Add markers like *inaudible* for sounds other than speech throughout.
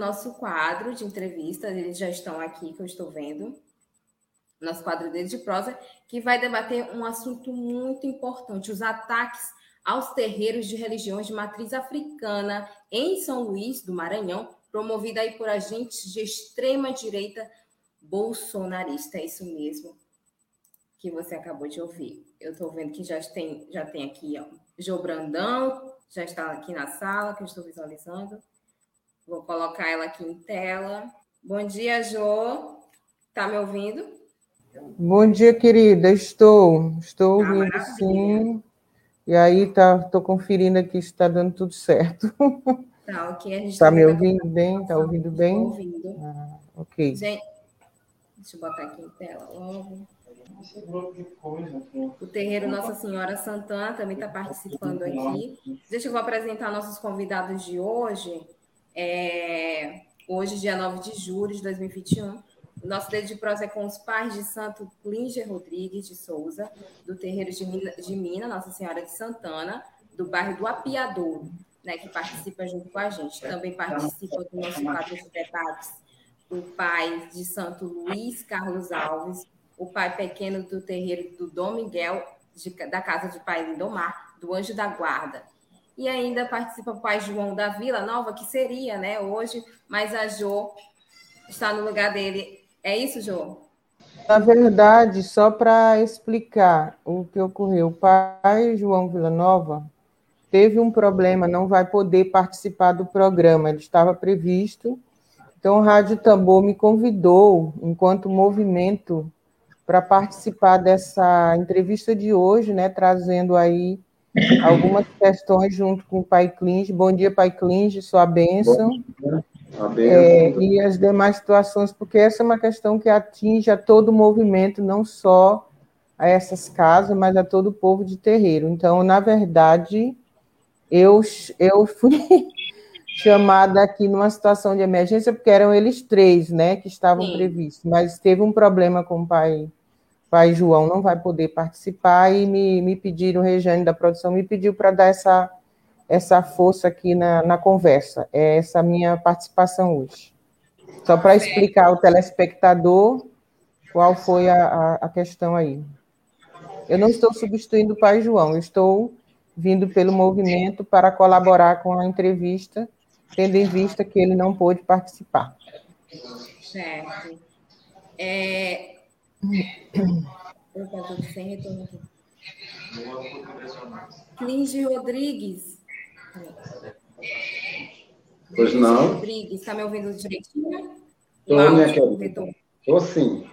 Nosso quadro de entrevistas. Eles já estão aqui, que eu estou vendo. Nosso quadro deles de prosa, que vai debater um assunto muito importante: os ataques aos terreiros de religiões de matriz africana em São Luís do Maranhão, promovida aí por agentes de extrema direita bolsonarista. É isso mesmo que você acabou de ouvir. Eu estou vendo que já tem, já tem aqui ó, Jô Brandão, já está aqui na sala, que eu estou visualizando. Vou colocar ela aqui em tela. Bom dia, Jo. Tá me ouvindo? Bom dia, querida. Estou, estou ah, ouvindo sim. E aí tá, tô conferindo aqui se está dando tudo certo. *laughs* Tá, ok. A gente tá me ouvindo bem? Está ouvindo bem? Estou ouvindo. Ah, ok. Gente, deixa eu botar aqui em tela logo. O terreiro Nossa Senhora Santana também está participando aqui. Deixa eu vou apresentar nossos convidados de hoje. É, hoje, dia 9 de julho de 2021. O nosso dedo de prosa é com os pais de Santo Klinger Rodrigues de Souza, do terreiro de Mina, de Nossa Senhora de Santana, do bairro do Apiadouro, né, que participa junto com a gente. Também participa do nosso quadro de debates o pai de Santo Luís Carlos Alves, o pai pequeno do terreiro do Dom Miguel, de, da Casa de Pai Lindomar, do Anjo da Guarda, e ainda participa o pai João da Vila Nova, que seria, né, hoje, mas a Jo está no lugar dele. É isso, Jo? Na verdade, só para explicar o que ocorreu, o pai João Villanova teve um problema, não vai poder participar do programa, ele estava previsto. Então, o Rádio Tambor me convidou, enquanto movimento, para participar dessa entrevista de hoje, né, trazendo aí algumas questões junto com o Pai Clinge. Bom dia, Pai Clinge, sua bênção. É, e as demais situações, porque essa é uma questão que atinge a todo o movimento, não só a essas casas, mas a todo o povo de terreiro. Então, na verdade, eu, eu fui *laughs* chamada aqui numa situação de emergência, porque eram eles três, né, que estavam Sim. previstos, mas teve um problema com o pai pai João não vai poder participar e me, me pediram, o Rejane da produção me pediu para dar essa, essa força aqui na, na conversa. É essa minha participação hoje. Só para explicar ao telespectador qual foi a, a, a, questão aí. Eu não estou substituindo o pai João, eu estou vindo pelo movimento para colaborar com a entrevista, tendo em vista que ele não pôde participar. Certo. É, sem retorno aqui. Clinge Rodrigues. Pois não. Rodrigues, está me ouvindo direitinho? Estou, minha querida. Estou sim.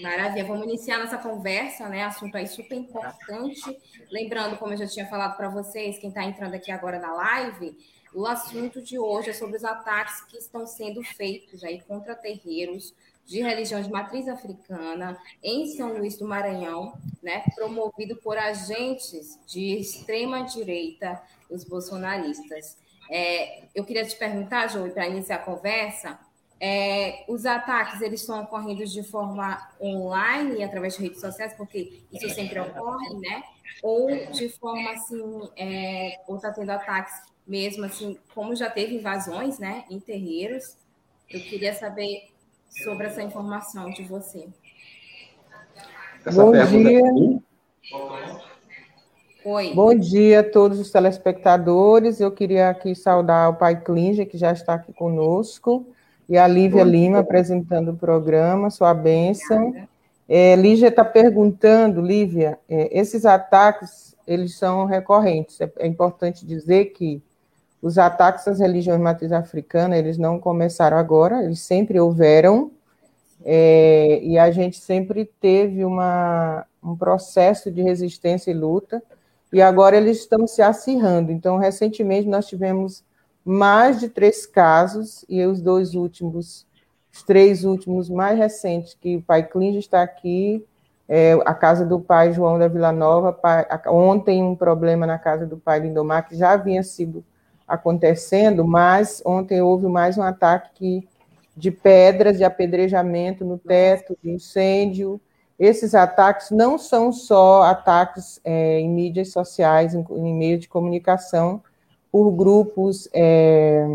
Maravilha, vamos iniciar nossa conversa, né? Assunto aí super importante. Lembrando, como eu já tinha falado para vocês, quem está entrando aqui agora na live, o assunto de hoje é sobre os ataques que estão sendo feitos aí contra terreiros de religião de matriz africana em São Luís do Maranhão, né, promovido por agentes de extrema direita, os bolsonaristas. É, eu queria te perguntar, Joey, para iniciar a conversa, é, os ataques eles estão ocorrendo de forma online através de redes sociais, porque isso sempre ocorre, né? Ou de forma assim, é, ou está tendo ataques mesmo assim, como já teve invasões, né, em terreiros. Eu queria saber sobre essa informação de você. Essa Bom dia. Oi. Bom dia a todos os telespectadores. Eu queria aqui saudar o Pai Clinge, que já está aqui conosco, e a Lívia Bom Lima apresentando o programa, sua bênção. É, Lígia está perguntando, Lívia, é, esses ataques, eles são recorrentes. É, é importante dizer que os ataques às religiões matriz africana, eles não começaram agora, eles sempre houveram, é, e a gente sempre teve uma, um processo de resistência e luta, e agora eles estão se acirrando. Então, recentemente, nós tivemos mais de três casos, e os dois últimos, os três últimos mais recentes, que o pai Clínio está aqui, é, a casa do pai João da Vila Nova, pai, ontem um problema na casa do pai Lindomar, que já havia sido acontecendo, mas ontem houve mais um ataque de pedras, de apedrejamento no teto, de incêndio. Esses ataques não são só ataques é, em mídias sociais, em, em meios de comunicação, por grupos, é,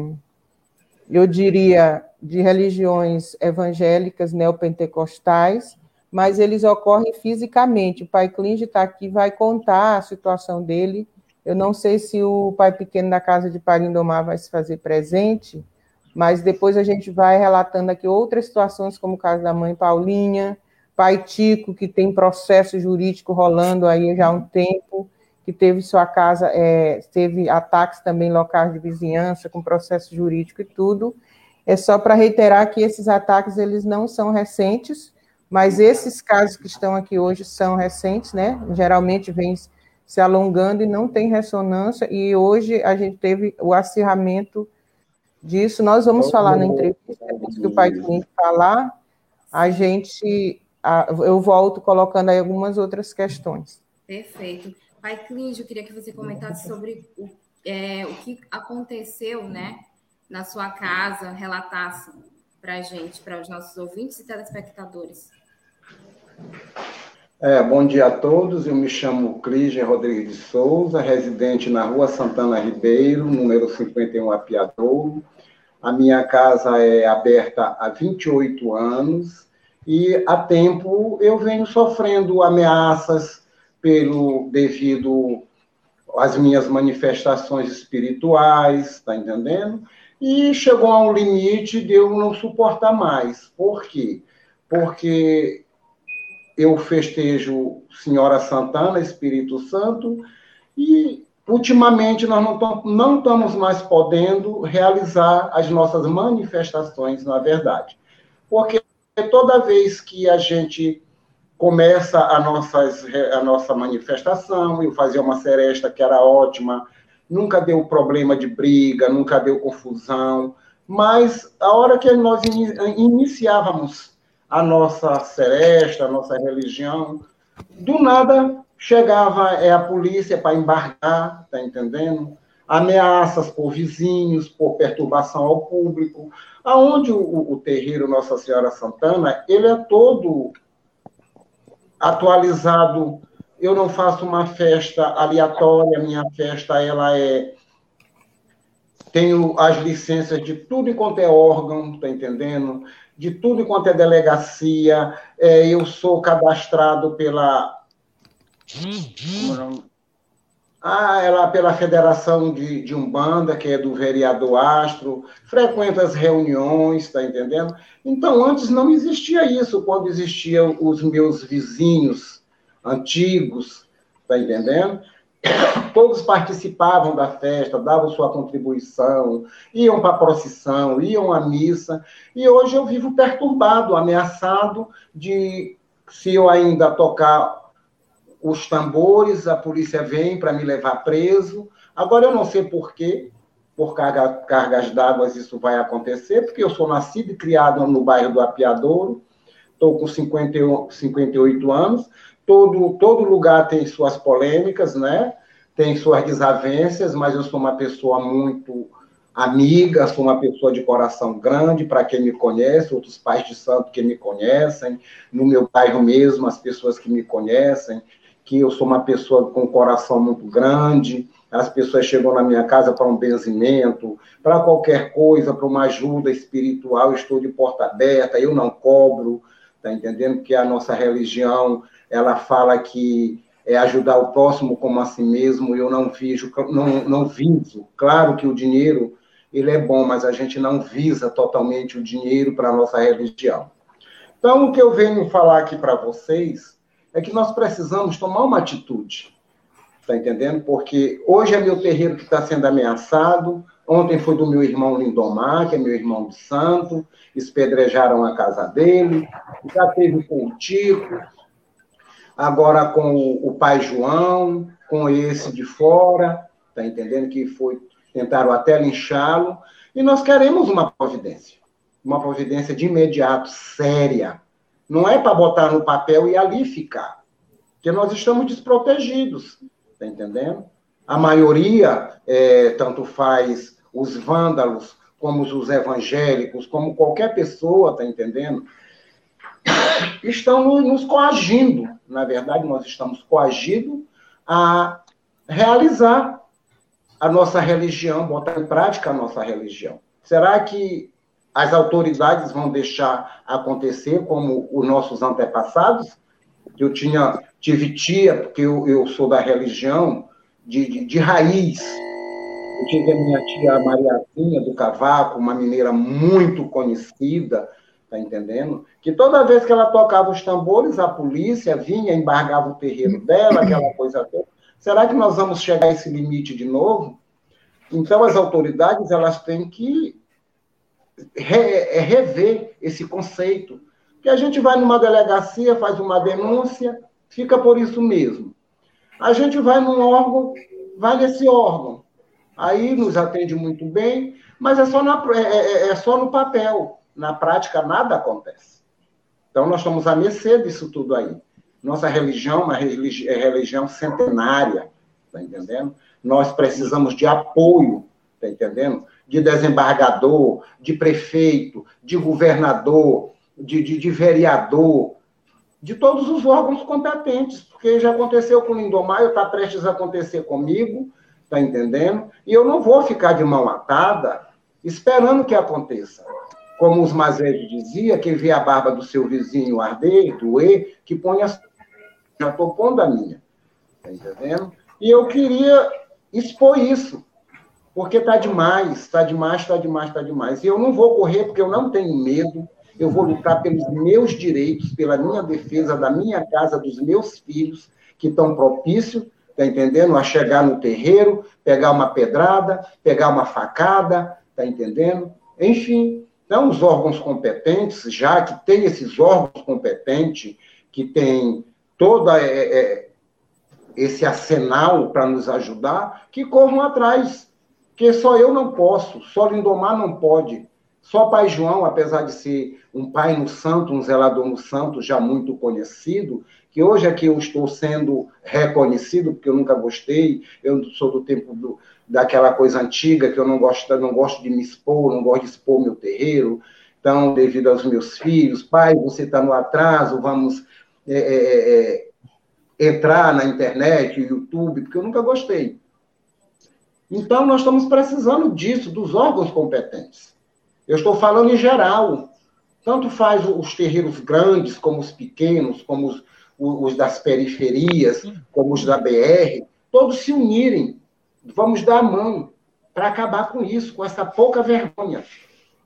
eu diria, de religiões evangélicas neopentecostais, mas eles ocorrem fisicamente. O pai Clinge está aqui, vai contar a situação dele. Eu não sei se o pai pequeno da casa de Parindomar vai se fazer presente, mas depois a gente vai relatando aqui outras situações, como o caso da mãe Paulinha, pai Tico, que tem processo jurídico rolando aí já há um tempo, que teve sua casa, é, teve ataques também locais de vizinhança, com processo jurídico e tudo. É só para reiterar que esses ataques eles não são recentes, mas esses casos que estão aqui hoje são recentes, né? Geralmente vem se alongando e não tem ressonância, e hoje a gente teve o acirramento disso. Nós vamos falar na entrevista, depois que o pai cliente falar, a gente, eu volto colocando aí algumas outras questões. Perfeito. Pai Clíndio, eu queria que você comentasse sobre o, é, o que aconteceu, né, na sua casa, relatasse para a gente, para os nossos ouvintes e telespectadores. É, bom dia a todos, eu me chamo Clígia Rodrigues de Souza, residente na rua Santana Ribeiro, número 51 Apiadouro, a minha casa é aberta há 28 anos e há tempo eu venho sofrendo ameaças pelo devido às minhas manifestações espirituais, tá entendendo? E chegou a um limite de eu não suportar mais. Por quê? Porque eu festejo Senhora Santana, Espírito Santo, e ultimamente nós não, não estamos mais podendo realizar as nossas manifestações, na verdade. Porque toda vez que a gente começa a, nossas, a nossa manifestação, eu fazia uma seresta que era ótima, nunca deu problema de briga, nunca deu confusão, mas a hora que nós iniciávamos a nossa seresta, a nossa religião, do nada Chegava é, a polícia para embargar, tá entendendo? Ameaças por vizinhos, por perturbação ao público. Aonde o, o terreiro Nossa Senhora Santana, ele é todo atualizado. Eu não faço uma festa aleatória, minha festa ela é tenho as licenças de tudo enquanto é órgão, tá entendendo? De tudo enquanto é delegacia. É, eu sou cadastrado pela ah, ela pela Federação de, de Umbanda, que é do vereador Astro, frequenta as reuniões, tá entendendo? Então, antes não existia isso, quando existiam os meus vizinhos antigos, tá entendendo? Todos participavam da festa, davam sua contribuição, iam para a procissão, iam à missa, e hoje eu vivo perturbado, ameaçado de, se eu ainda tocar os tambores, a polícia vem para me levar preso. Agora eu não sei por quê, por carga, cargas d'água isso vai acontecer, porque eu sou nascido e criado no bairro do Apiadouro, estou com 50, 58 anos, todo, todo lugar tem suas polêmicas, né? tem suas desavenças, mas eu sou uma pessoa muito amiga, sou uma pessoa de coração grande, para quem me conhece, outros pais de santo que me conhecem, no meu bairro mesmo, as pessoas que me conhecem, que eu sou uma pessoa com um coração muito grande, as pessoas chegam na minha casa para um benzimento, para qualquer coisa, para uma ajuda espiritual, estou de porta aberta, eu não cobro, tá entendendo? Que a nossa religião, ela fala que é ajudar o próximo como a si mesmo, eu não vejo, não, não viso. Claro que o dinheiro, ele é bom, mas a gente não visa totalmente o dinheiro para a nossa religião. Então, o que eu venho falar aqui para vocês é que nós precisamos tomar uma atitude. Está entendendo? Porque hoje é meu terreiro que está sendo ameaçado. Ontem foi do meu irmão Lindomar, que é meu irmão de santo. Espedrejaram a casa dele. Já teve o Tico. Agora com o, o pai João. com esse de fora, tá entendendo? Que foi, tentaram até linchá-lo, e nós queremos uma providência, uma providência de imediato, séria. Não é para botar no papel e ali ficar, porque nós estamos desprotegidos, tá entendendo? A maioria, é, tanto faz os vândalos, como os evangélicos, como qualquer pessoa, tá entendendo? Estão nos coagindo. Na verdade, nós estamos coagidos a realizar a nossa religião, botar em prática a nossa religião. Será que as autoridades vão deixar acontecer como os nossos antepassados? Eu tinha, tive tia, porque eu, eu sou da religião de, de, de raiz. Eu tive a minha tia Mariazinha do Cavaco, uma mineira muito conhecida, tá entendendo? Que toda vez que ela tocava os tambores, a polícia vinha, embargava o terreiro dela, aquela coisa toda. Será que nós vamos chegar a esse limite de novo? Então, as autoridades elas têm que re é, rever esse conceito. Que a gente vai numa delegacia, faz uma denúncia, fica por isso mesmo. A gente vai num órgão, vai nesse órgão. Aí nos atende muito bem, mas é só, na, é, é, é só no papel. Na prática, nada acontece. Então, nós estamos à mercê disso tudo aí. Nossa religião uma religi é religião centenária, tá entendendo? Nós precisamos de apoio, tá entendendo? De desembargador, de prefeito, de governador, de, de, de vereador, de todos os órgãos competentes, porque já aconteceu com o Lindomar, está prestes a acontecer comigo, tá entendendo? E eu não vou ficar de mão atada esperando que aconteça como os mais velhos diziam, quem vê a barba do seu vizinho arder, doer, que põe a já estou pondo a minha. Está entendendo? E eu queria expor isso, porque está demais, está demais, está demais, está demais. E eu não vou correr porque eu não tenho medo, eu vou lutar pelos meus direitos, pela minha defesa da minha casa, dos meus filhos, que estão propícios, está entendendo? A chegar no terreiro, pegar uma pedrada, pegar uma facada, está entendendo? Enfim, então os órgãos competentes, já que tem esses órgãos competentes, que tem todo é, é, esse arsenal para nos ajudar, que corram atrás. Porque só eu não posso, só Lindomar não pode. Só Pai João, apesar de ser um pai no santo, um zelador no santo, já muito conhecido, que hoje é que eu estou sendo reconhecido, porque eu nunca gostei, eu sou do tempo do, daquela coisa antiga, que eu não gosto, não gosto de me expor, não gosto de expor meu terreiro, então, devido aos meus filhos, pai, você está no atraso, vamos é, é, é, entrar na internet, YouTube, porque eu nunca gostei. Então, nós estamos precisando disso, dos órgãos competentes. Eu estou falando em geral. Tanto faz os terreiros grandes, como os pequenos, como os, os das periferias, como os da BR, todos se unirem. Vamos dar a mão para acabar com isso, com essa pouca vergonha.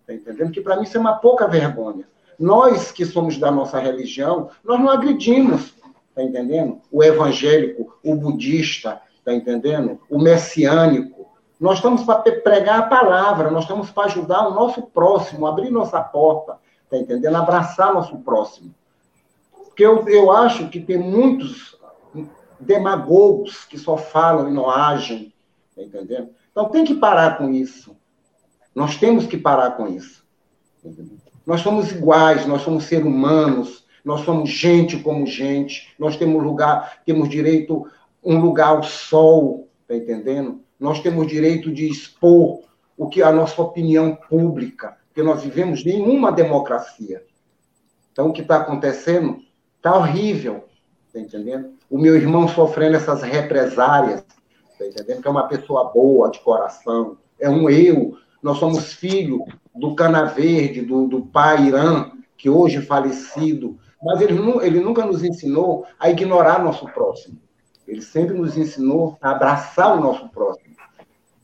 Está entendendo? Que para mim isso é uma pouca vergonha. Nós que somos da nossa religião, nós não agredimos, tá entendendo? O evangélico, o budista, tá entendendo? O messiânico. Nós estamos para pregar a palavra, nós estamos para ajudar o nosso próximo, abrir nossa porta, tá entendendo? Abraçar nosso próximo. Porque eu, eu acho que tem muitos demagogos que só falam e não agem, tá entendendo? Então tem que parar com isso. Nós temos que parar com isso. Nós somos iguais, nós somos seres humanos, nós somos gente como gente, nós temos lugar, temos direito um lugar ao sol, tá entendendo? Nós temos direito de expor o que a nossa opinião pública, porque nós vivemos em uma democracia. Então o que está acontecendo está horrível, tá entendendo? O meu irmão sofrendo essas represárias, tá entendendo? Que é uma pessoa boa de coração, é um eu nós somos filho do Cana Verde, do, do pai Irã, que hoje é falecido, mas ele, ele nunca nos ensinou a ignorar nosso próximo. Ele sempre nos ensinou a abraçar o nosso próximo.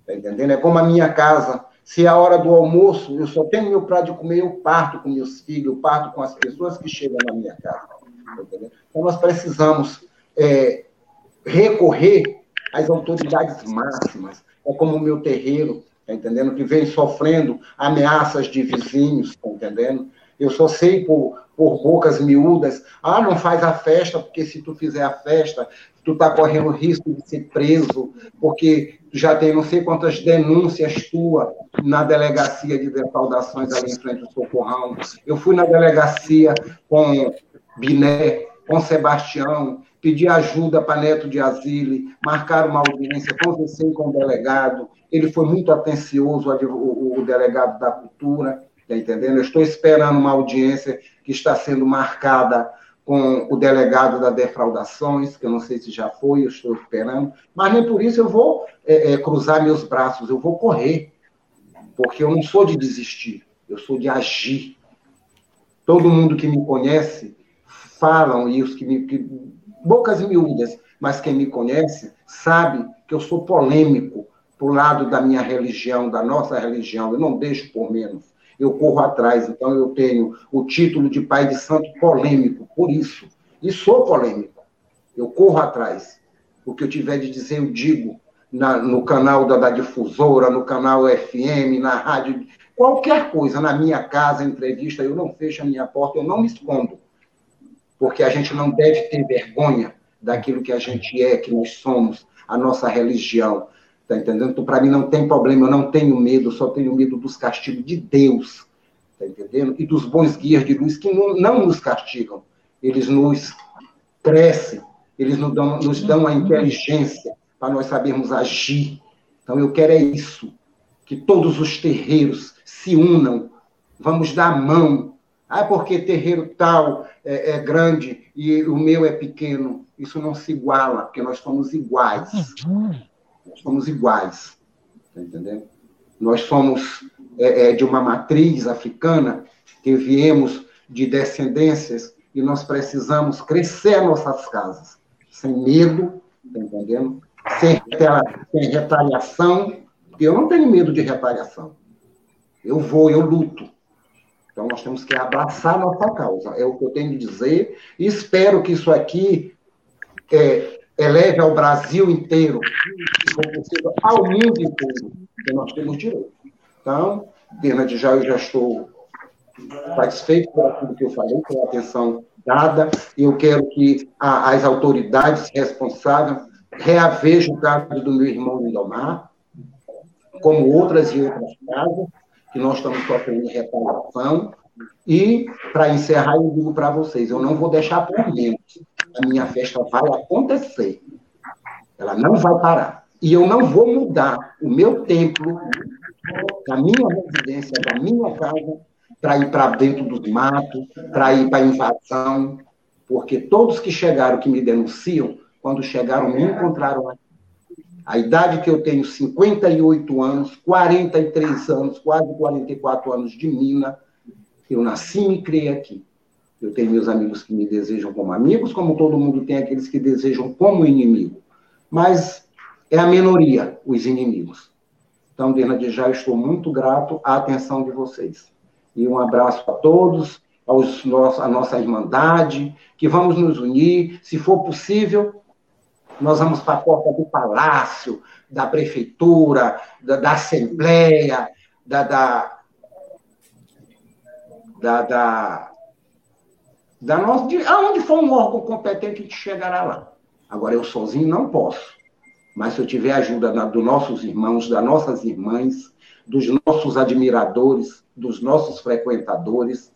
Está entendendo? É como a minha casa. Se é a hora do almoço, eu só tenho meu prato de comer, eu parto com meus filhos, eu parto com as pessoas que chegam na minha casa. Tá então, nós precisamos é, recorrer às autoridades máximas. É como o meu terreiro, tá entendendo? Que vem sofrendo ameaças de vizinhos, tá entendendo? Eu só sei por, por bocas miúdas. Ah, não faz a festa, porque se tu fizer a festa, tu está correndo risco de ser preso, porque já tem não sei quantas denúncias tua na delegacia de defraudações ali em frente ao Socorrão. Eu fui na delegacia com Biné, com Sebastião, pedi ajuda para Neto de Asile, marcaram uma audiência, conversei com o delegado, ele foi muito atencioso, o, o delegado da cultura, está entendendo? Eu estou esperando uma audiência que está sendo marcada com o delegado da defraudações, que eu não sei se já foi, eu estou esperando, mas nem por isso eu vou é, é, cruzar meus braços, eu vou correr, porque eu não sou de desistir, eu sou de agir. Todo mundo que me conhece falam, e os que me. Que, bocas miúdas, mas quem me conhece sabe que eu sou polêmico para o lado da minha religião, da nossa religião, eu não deixo por menos eu corro atrás. Então, eu tenho o título de pai de santo polêmico, por isso. E sou polêmico. Eu corro atrás. O que eu tiver de dizer, eu digo na, no canal da, da, difusora, no canal FM, na rádio, qualquer coisa, na minha casa, entrevista, eu não fecho a minha porta, eu não me escondo. Porque a gente não deve ter vergonha daquilo que a gente é, que nós somos, a nossa religião. Tá entendendo? Então, para mim não tem problema, eu não tenho medo, só tenho medo dos castigos de Deus. Tá entendendo? E dos bons guias de luz que não, não nos castigam. Eles nos crescem, eles nos dão, nos dão a inteligência para nós sabermos agir. Então eu quero é isso, que todos os terreiros se unam, vamos dar a mão. Ah, porque terreiro tal é, é grande e o meu é pequeno. Isso não se iguala, porque nós somos iguais. Nós somos iguais, tá entendendo? Nós somos é, é, de uma matriz africana, que viemos de descendências e nós precisamos crescer nossas casas, sem medo, tá entendendo? Sem, sem retaliação, porque eu não tenho medo de retaliação. Eu vou, eu luto. Então, nós temos que abraçar nossa causa. É o que eu tenho de dizer. Espero que isso aqui é, eleve ao Brasil inteiro, ao mundo inteiro, que nós temos direito. Então, de já eu já estou satisfeito por tudo que eu falei, pela atenção dada, e eu quero que a, as autoridades responsáveis reavejam o caso do meu irmão Lindomar, como outras e outras casas, que nós estamos sofrendo reparação, e, para encerrar, eu digo para vocês, eu não vou deixar por menos a minha festa vai acontecer. Ela não vai parar. E eu não vou mudar o meu templo, da minha residência, da minha casa, para ir para dentro dos matos, para ir para a invasão, porque todos que chegaram, que me denunciam, quando chegaram, me encontraram aqui. A idade que eu tenho, 58 anos, 43 anos, quase 44 anos de mina, eu nasci e me criei aqui. Eu tenho meus amigos que me desejam como amigos, como todo mundo tem aqueles que desejam como inimigo. Mas é a minoria, os inimigos. Então, desde já, estou muito grato à atenção de vocês. E um abraço a todos, aos nossos, a nossa irmandade, que vamos nos unir. Se for possível, nós vamos para a porta do palácio, da prefeitura, da, da assembleia, da, da, da, da da nossa, de, aonde for um órgão competente, a gente chegará lá. Agora, eu sozinho não posso. Mas se eu tiver ajuda na, dos nossos irmãos, das nossas irmãs, dos nossos admiradores, dos nossos frequentadores,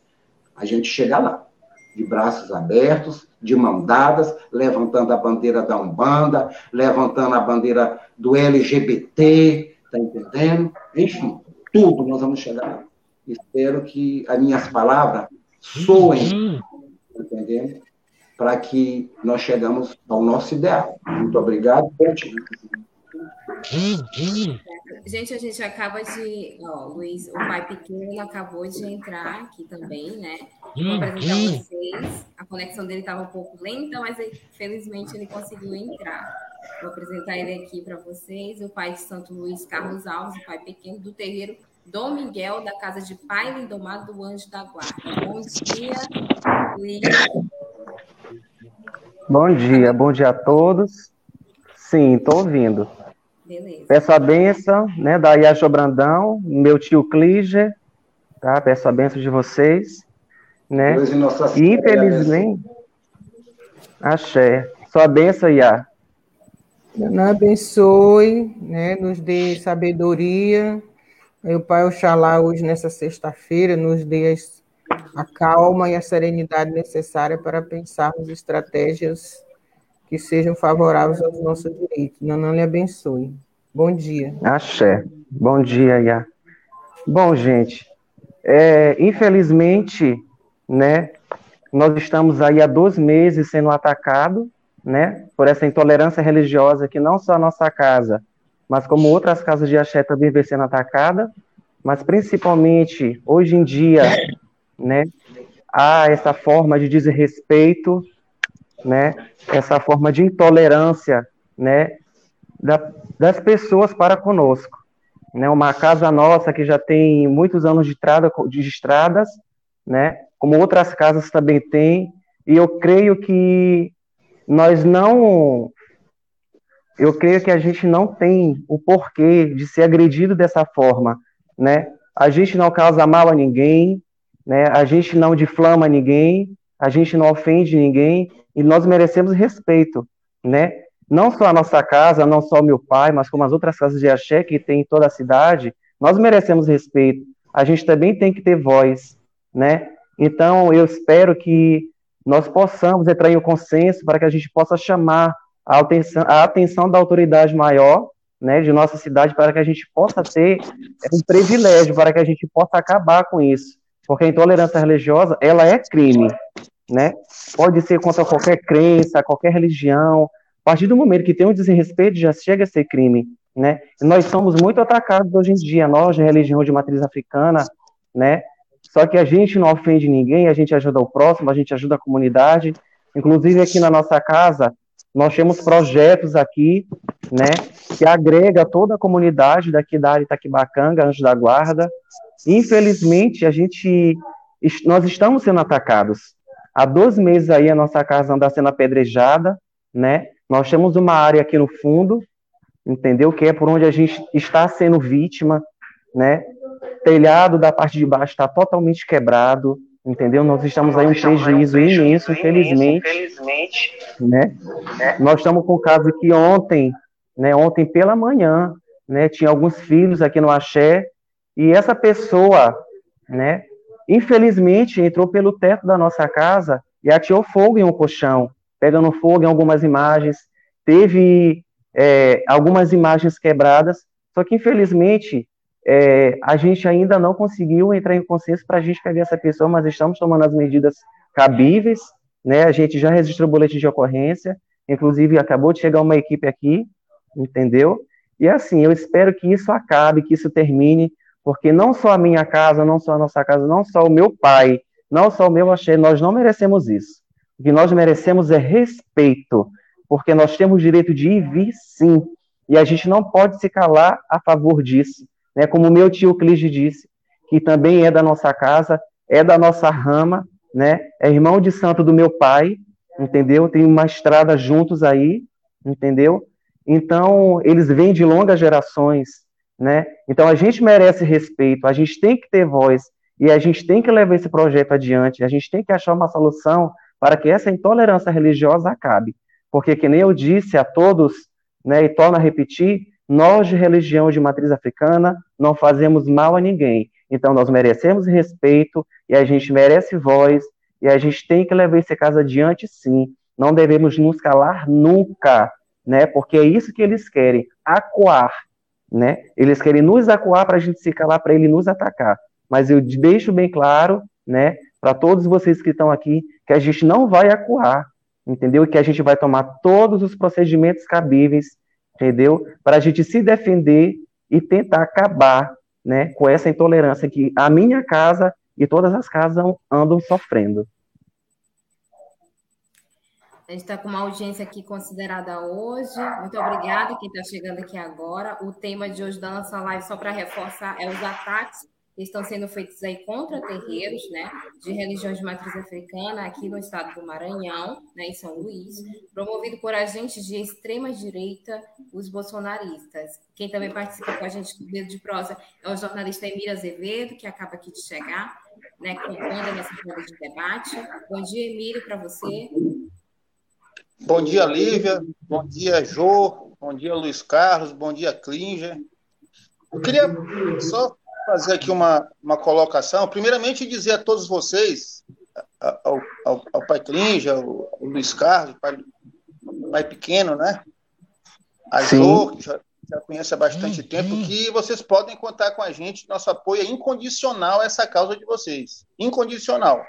a gente chega lá. De braços abertos, de mão dadas, levantando a bandeira da Umbanda, levantando a bandeira do LGBT, tá entendendo? Enfim, tudo nós vamos chegar. Espero que as minhas palavras soem entendendo? Para que nós chegamos ao nosso ideal. Muito obrigado. Gente, a gente acaba de. Ó, Luiz, o pai pequeno acabou de entrar aqui também, né? Vou apresentar vocês. A conexão dele estava um pouco lenta, mas felizmente ele conseguiu entrar. Vou apresentar ele aqui para vocês. O pai de Santo Luiz Carlos Alves, o pai pequeno do terreiro Dom Miguel, da casa de Pai Lindomado do Anjo da Guarda. Bom dia, Luiz. Bom dia, bom dia a todos. Sim, estou ouvindo. Beleza. Peço a benção né, da Iajo Brandão, meu tio Clíger, tá? Peço a benção de vocês. né? E infelizmente, axé. Sua benção, Iá. Deus abençoe, né? Nos dê sabedoria. Meu Pai Oxalá, hoje, nessa sexta-feira, nos dê a calma e a serenidade necessária para pensarmos estratégias que sejam favoráveis aos nossos direitos. Nanã lhe abençoe. Bom dia. Axé. Bom dia, Iá. Bom, gente, é, infelizmente, né, nós estamos aí há dois meses sendo atacados, né, por essa intolerância religiosa que não só a nossa casa, mas como outras casas de axé também vem sendo atacada, mas principalmente hoje em dia, né, há essa forma de desrespeito, né, essa forma de intolerância, né, da, das pessoas para conosco. Né, uma casa nossa que já tem muitos anos de, estrada, de estradas, né, como outras casas também têm, e eu creio que nós não. Eu creio que a gente não tem o porquê de ser agredido dessa forma, né? A gente não causa mal a ninguém, né? A gente não difama ninguém, a gente não ofende ninguém, e nós merecemos respeito, né? não só a nossa casa, não só o meu pai, mas como as outras casas de axé que tem em toda a cidade, nós merecemos respeito. A gente também tem que ter voz, né? Então, eu espero que nós possamos entrar em um consenso para que a gente possa chamar a atenção, a atenção da autoridade maior, né, de nossa cidade, para que a gente possa ter um privilégio, para que a gente possa acabar com isso. Porque a intolerância religiosa, ela é crime, né? Pode ser contra qualquer crença, qualquer religião, a partir do momento que tem um desrespeito, já chega a ser crime, né? nós somos muito atacados hoje em dia, nós, de religião de matriz africana, né? Só que a gente não ofende ninguém, a gente ajuda o próximo, a gente ajuda a comunidade. Inclusive aqui na nossa casa, nós temos projetos aqui, né, que agrega toda a comunidade daqui da área Itaquibacanga, Anjo da Guarda. Infelizmente, a gente, nós estamos sendo atacados. Há dois meses aí a nossa casa anda sendo apedrejada, né? Nós temos uma área aqui no fundo, entendeu? Que é por onde a gente está sendo vítima, né? Telhado da parte de baixo está totalmente quebrado, entendeu? Nós estamos aí um prejuízo imenso, infelizmente, né? Nós estamos com um caso que ontem, né? Ontem pela manhã, né? Tinha alguns filhos aqui no Axé e essa pessoa, né? Infelizmente entrou pelo teto da nossa casa e atirou fogo em um colchão pegando fogo em algumas imagens, teve é, algumas imagens quebradas, só que infelizmente é, a gente ainda não conseguiu entrar em consenso para a gente pegar essa pessoa, mas estamos tomando as medidas cabíveis, né? A gente já registrou o boletim de ocorrência, inclusive acabou de chegar uma equipe aqui, entendeu? E assim, eu espero que isso acabe, que isso termine, porque não só a minha casa, não só a nossa casa, não só o meu pai, não só o meu achei, nós não merecemos isso. O que nós merecemos é respeito, porque nós temos direito de ir e vir sim, e a gente não pode se calar a favor disso. Né? Como meu tio Clige disse, que também é da nossa casa, é da nossa rama, né? é irmão de santo do meu pai, entendeu? Tem uma estrada juntos aí, entendeu? Então, eles vêm de longas gerações, né? Então, a gente merece respeito, a gente tem que ter voz, e a gente tem que levar esse projeto adiante, a gente tem que achar uma solução para que essa intolerância religiosa acabe. Porque, que nem eu disse a todos, né, e torno a repetir, nós de religião de matriz africana não fazemos mal a ninguém. Então, nós merecemos respeito e a gente merece voz e a gente tem que levar esse caso adiante, sim. Não devemos nos calar nunca, né? Porque é isso que eles querem, acuar, né? Eles querem nos acuar para a gente se calar, para ele nos atacar. Mas eu deixo bem claro, né? Para todos vocês que estão aqui, que a gente não vai acuar, entendeu? E que a gente vai tomar todos os procedimentos cabíveis, entendeu? Para a gente se defender e tentar acabar, né, com essa intolerância que a minha casa e todas as casas andam sofrendo. A gente está com uma audiência aqui considerada hoje. Muito obrigada quem está chegando aqui agora. O tema de hoje da nossa live, só para reforçar, é os ataques que estão sendo feitos aí contra terreiros, né, de religiões de matriz africana aqui no estado do Maranhão, né, em São Luís, promovido por agentes de extrema direita, os bolsonaristas. Quem também participa com a gente do Dedo de Prosa é o jornalista Emília Azevedo, que acaba aqui de chegar, né, compondo nessa roda de debate. Bom dia, Emílio, para você. Bom dia, Lívia. Bom dia, Jô. Bom dia, Luiz Carlos. Bom dia, Klinger. Eu queria só fazer aqui uma, uma colocação. Primeiramente, dizer a todos vocês, ao, ao, ao pai Clinja, ao, ao, Luiz Carlos, pai, pai pequeno, né? A Jô, que já, já conhece há bastante tempo, que vocês podem contar com a gente. Nosso apoio é incondicional a essa causa de vocês. Incondicional.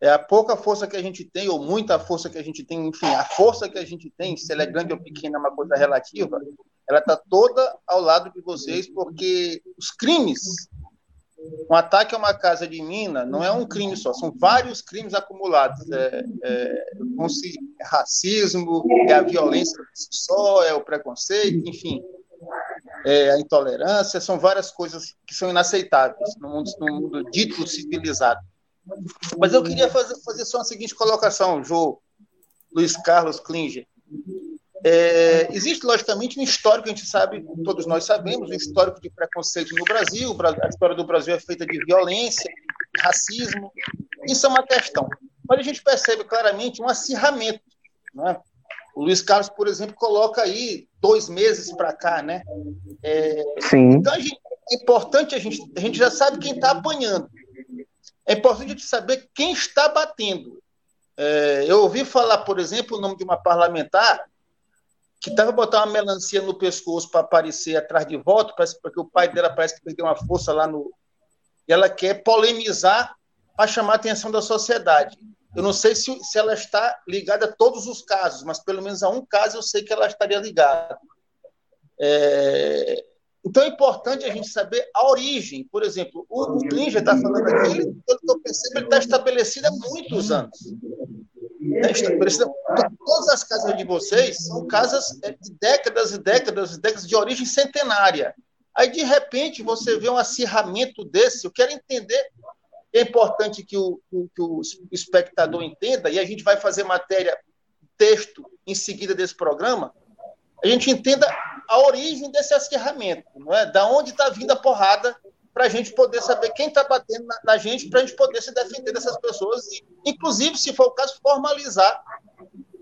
É a pouca força que a gente tem, ou muita força que a gente tem, enfim, a força que a gente tem, se ela é grande ou pequena, é uma coisa relativa, ela está toda ao lado de vocês, porque os crimes, um ataque a uma casa de mina não é um crime só, são vários crimes acumulados. É, é, é racismo, é a violência só, é o preconceito, enfim, é a intolerância, são várias coisas que são inaceitáveis no mundo, no mundo dito civilizado. Mas eu queria fazer, fazer só a seguinte colocação, Jô, Luiz Carlos Klinger. É, existe, logicamente, um histórico, a gente sabe, todos nós sabemos, um histórico de preconceito no Brasil. A história do Brasil é feita de violência, racismo. Isso é uma questão. Mas a gente percebe claramente um acirramento. Né? O Luiz Carlos, por exemplo, coloca aí dois meses para cá, né? É, Sim. Então gente, é importante a gente, a gente já sabe quem está apanhando. É importante a gente saber quem está batendo. É, eu ouvi falar, por exemplo, o nome de uma parlamentar que estava botando uma melancia no pescoço para aparecer atrás de voto, porque o pai dela parece que perdeu uma força lá no. E ela quer polemizar para chamar a atenção da sociedade. Eu não sei se, se ela está ligada a todos os casos, mas pelo menos a um caso eu sei que ela estaria ligada. É... Então é importante a gente saber a origem. Por exemplo, o, o Klinger está falando aqui, ele, pelo que eu percebo, ele está estabelecido há muitos anos. Né, todas as casas de vocês são casas é, de décadas e décadas e décadas de origem centenária. Aí, de repente, você vê um acirramento desse. Eu quero entender. É importante que o, que o espectador entenda, e a gente vai fazer matéria, texto, em seguida desse programa, a gente entenda a origem desse acirramento, não é? Da onde está vindo a porrada para a gente poder saber quem está batendo na, na gente, para a gente poder se defender dessas pessoas e, inclusive, se for o caso, formalizar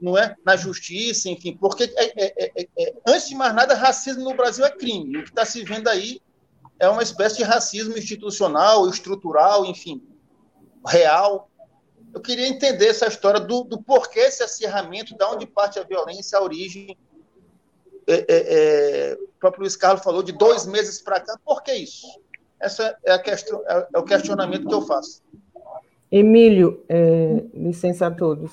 não é? na justiça, enfim, porque, é, é, é, é antes de mais nada, racismo no Brasil é crime. O que está se vendo aí é uma espécie de racismo institucional, estrutural, enfim, real. Eu queria entender essa história do, do porquê esse acirramento, de onde parte a violência, a origem. É, é, o próprio Luiz Carlos falou de dois meses para cá, por que isso? Essa é, a questão, é, é o questionamento que eu faço. Emílio, é, licença a todos.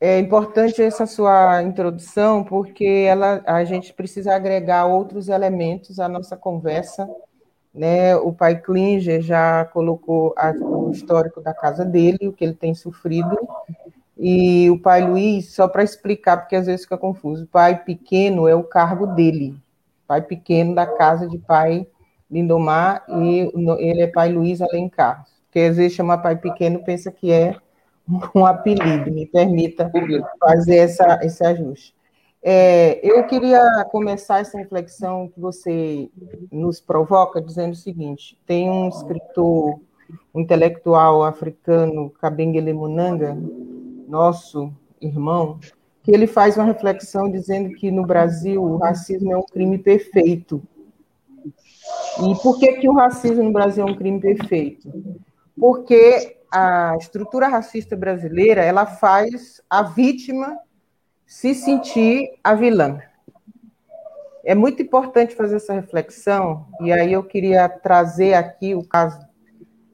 É importante essa sua introdução, porque ela, a gente precisa agregar outros elementos à nossa conversa. Né? O pai Klinger já colocou a, o histórico da casa dele, o que ele tem sofrido, e o pai Luiz, só para explicar, porque às vezes fica confuso, pai pequeno é o cargo dele, pai pequeno da casa de pai Lindomar e ele é pai Luiz Alencar. Que às vezes chama pai pequeno, pensa que é *laughs* um apelido, me permita fazer essa, esse ajuste. É, eu queria começar essa reflexão que você nos provoca dizendo o seguinte: tem um escritor, um intelectual africano, Kabengele Munanga, nosso irmão, que ele faz uma reflexão dizendo que no Brasil o racismo é um crime perfeito. E por que, que o racismo no Brasil é um crime perfeito? Porque a estrutura racista brasileira ela faz a vítima se sentir a vilã. É muito importante fazer essa reflexão, e aí eu queria trazer aqui o caso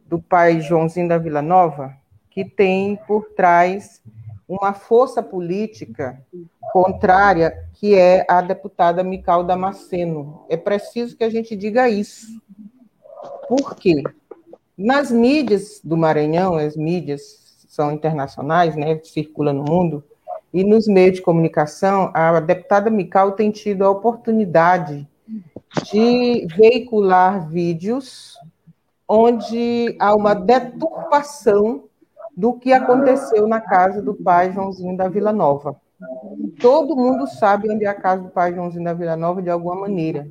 do pai Joãozinho da Vila Nova, que tem por trás uma força política contrária, que é a deputada Mical Damasceno. É preciso que a gente diga isso. Por quê? Nas mídias do Maranhão, as mídias são internacionais, né, circulam no mundo, e nos meios de comunicação, a deputada Mical tem tido a oportunidade de veicular vídeos onde há uma deturpação do que aconteceu na casa do pai Joãozinho da Vila Nova. Todo mundo sabe onde é a casa do pai Joãozinho da Vila Nova de alguma maneira,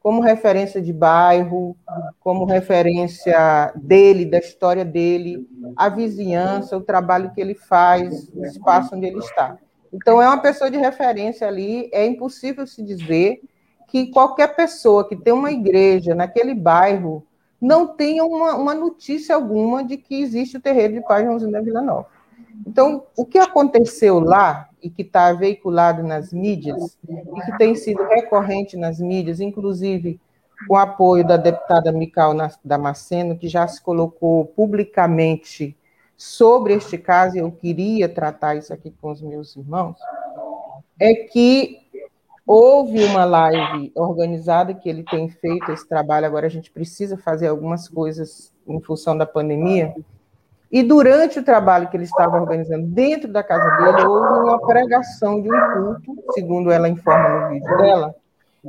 como referência de bairro, como referência dele, da história dele, a vizinhança, o trabalho que ele faz, o espaço onde ele está. Então, é uma pessoa de referência ali, é impossível se dizer que qualquer pessoa que tem uma igreja naquele bairro não tenha uma, uma notícia alguma de que existe o terreiro de Pai Joãozinho da Vila Nova. Então, o que aconteceu lá e que está veiculado nas mídias e que tem sido recorrente nas mídias, inclusive com o apoio da deputada Mical Damasceno, que já se colocou publicamente sobre este caso, e eu queria tratar isso aqui com os meus irmãos, é que houve uma live organizada que ele tem feito esse trabalho, agora a gente precisa fazer algumas coisas em função da pandemia, e durante o trabalho que ele estava organizando dentro da casa dele, houve uma pregação de um culto, segundo ela informa no vídeo dela,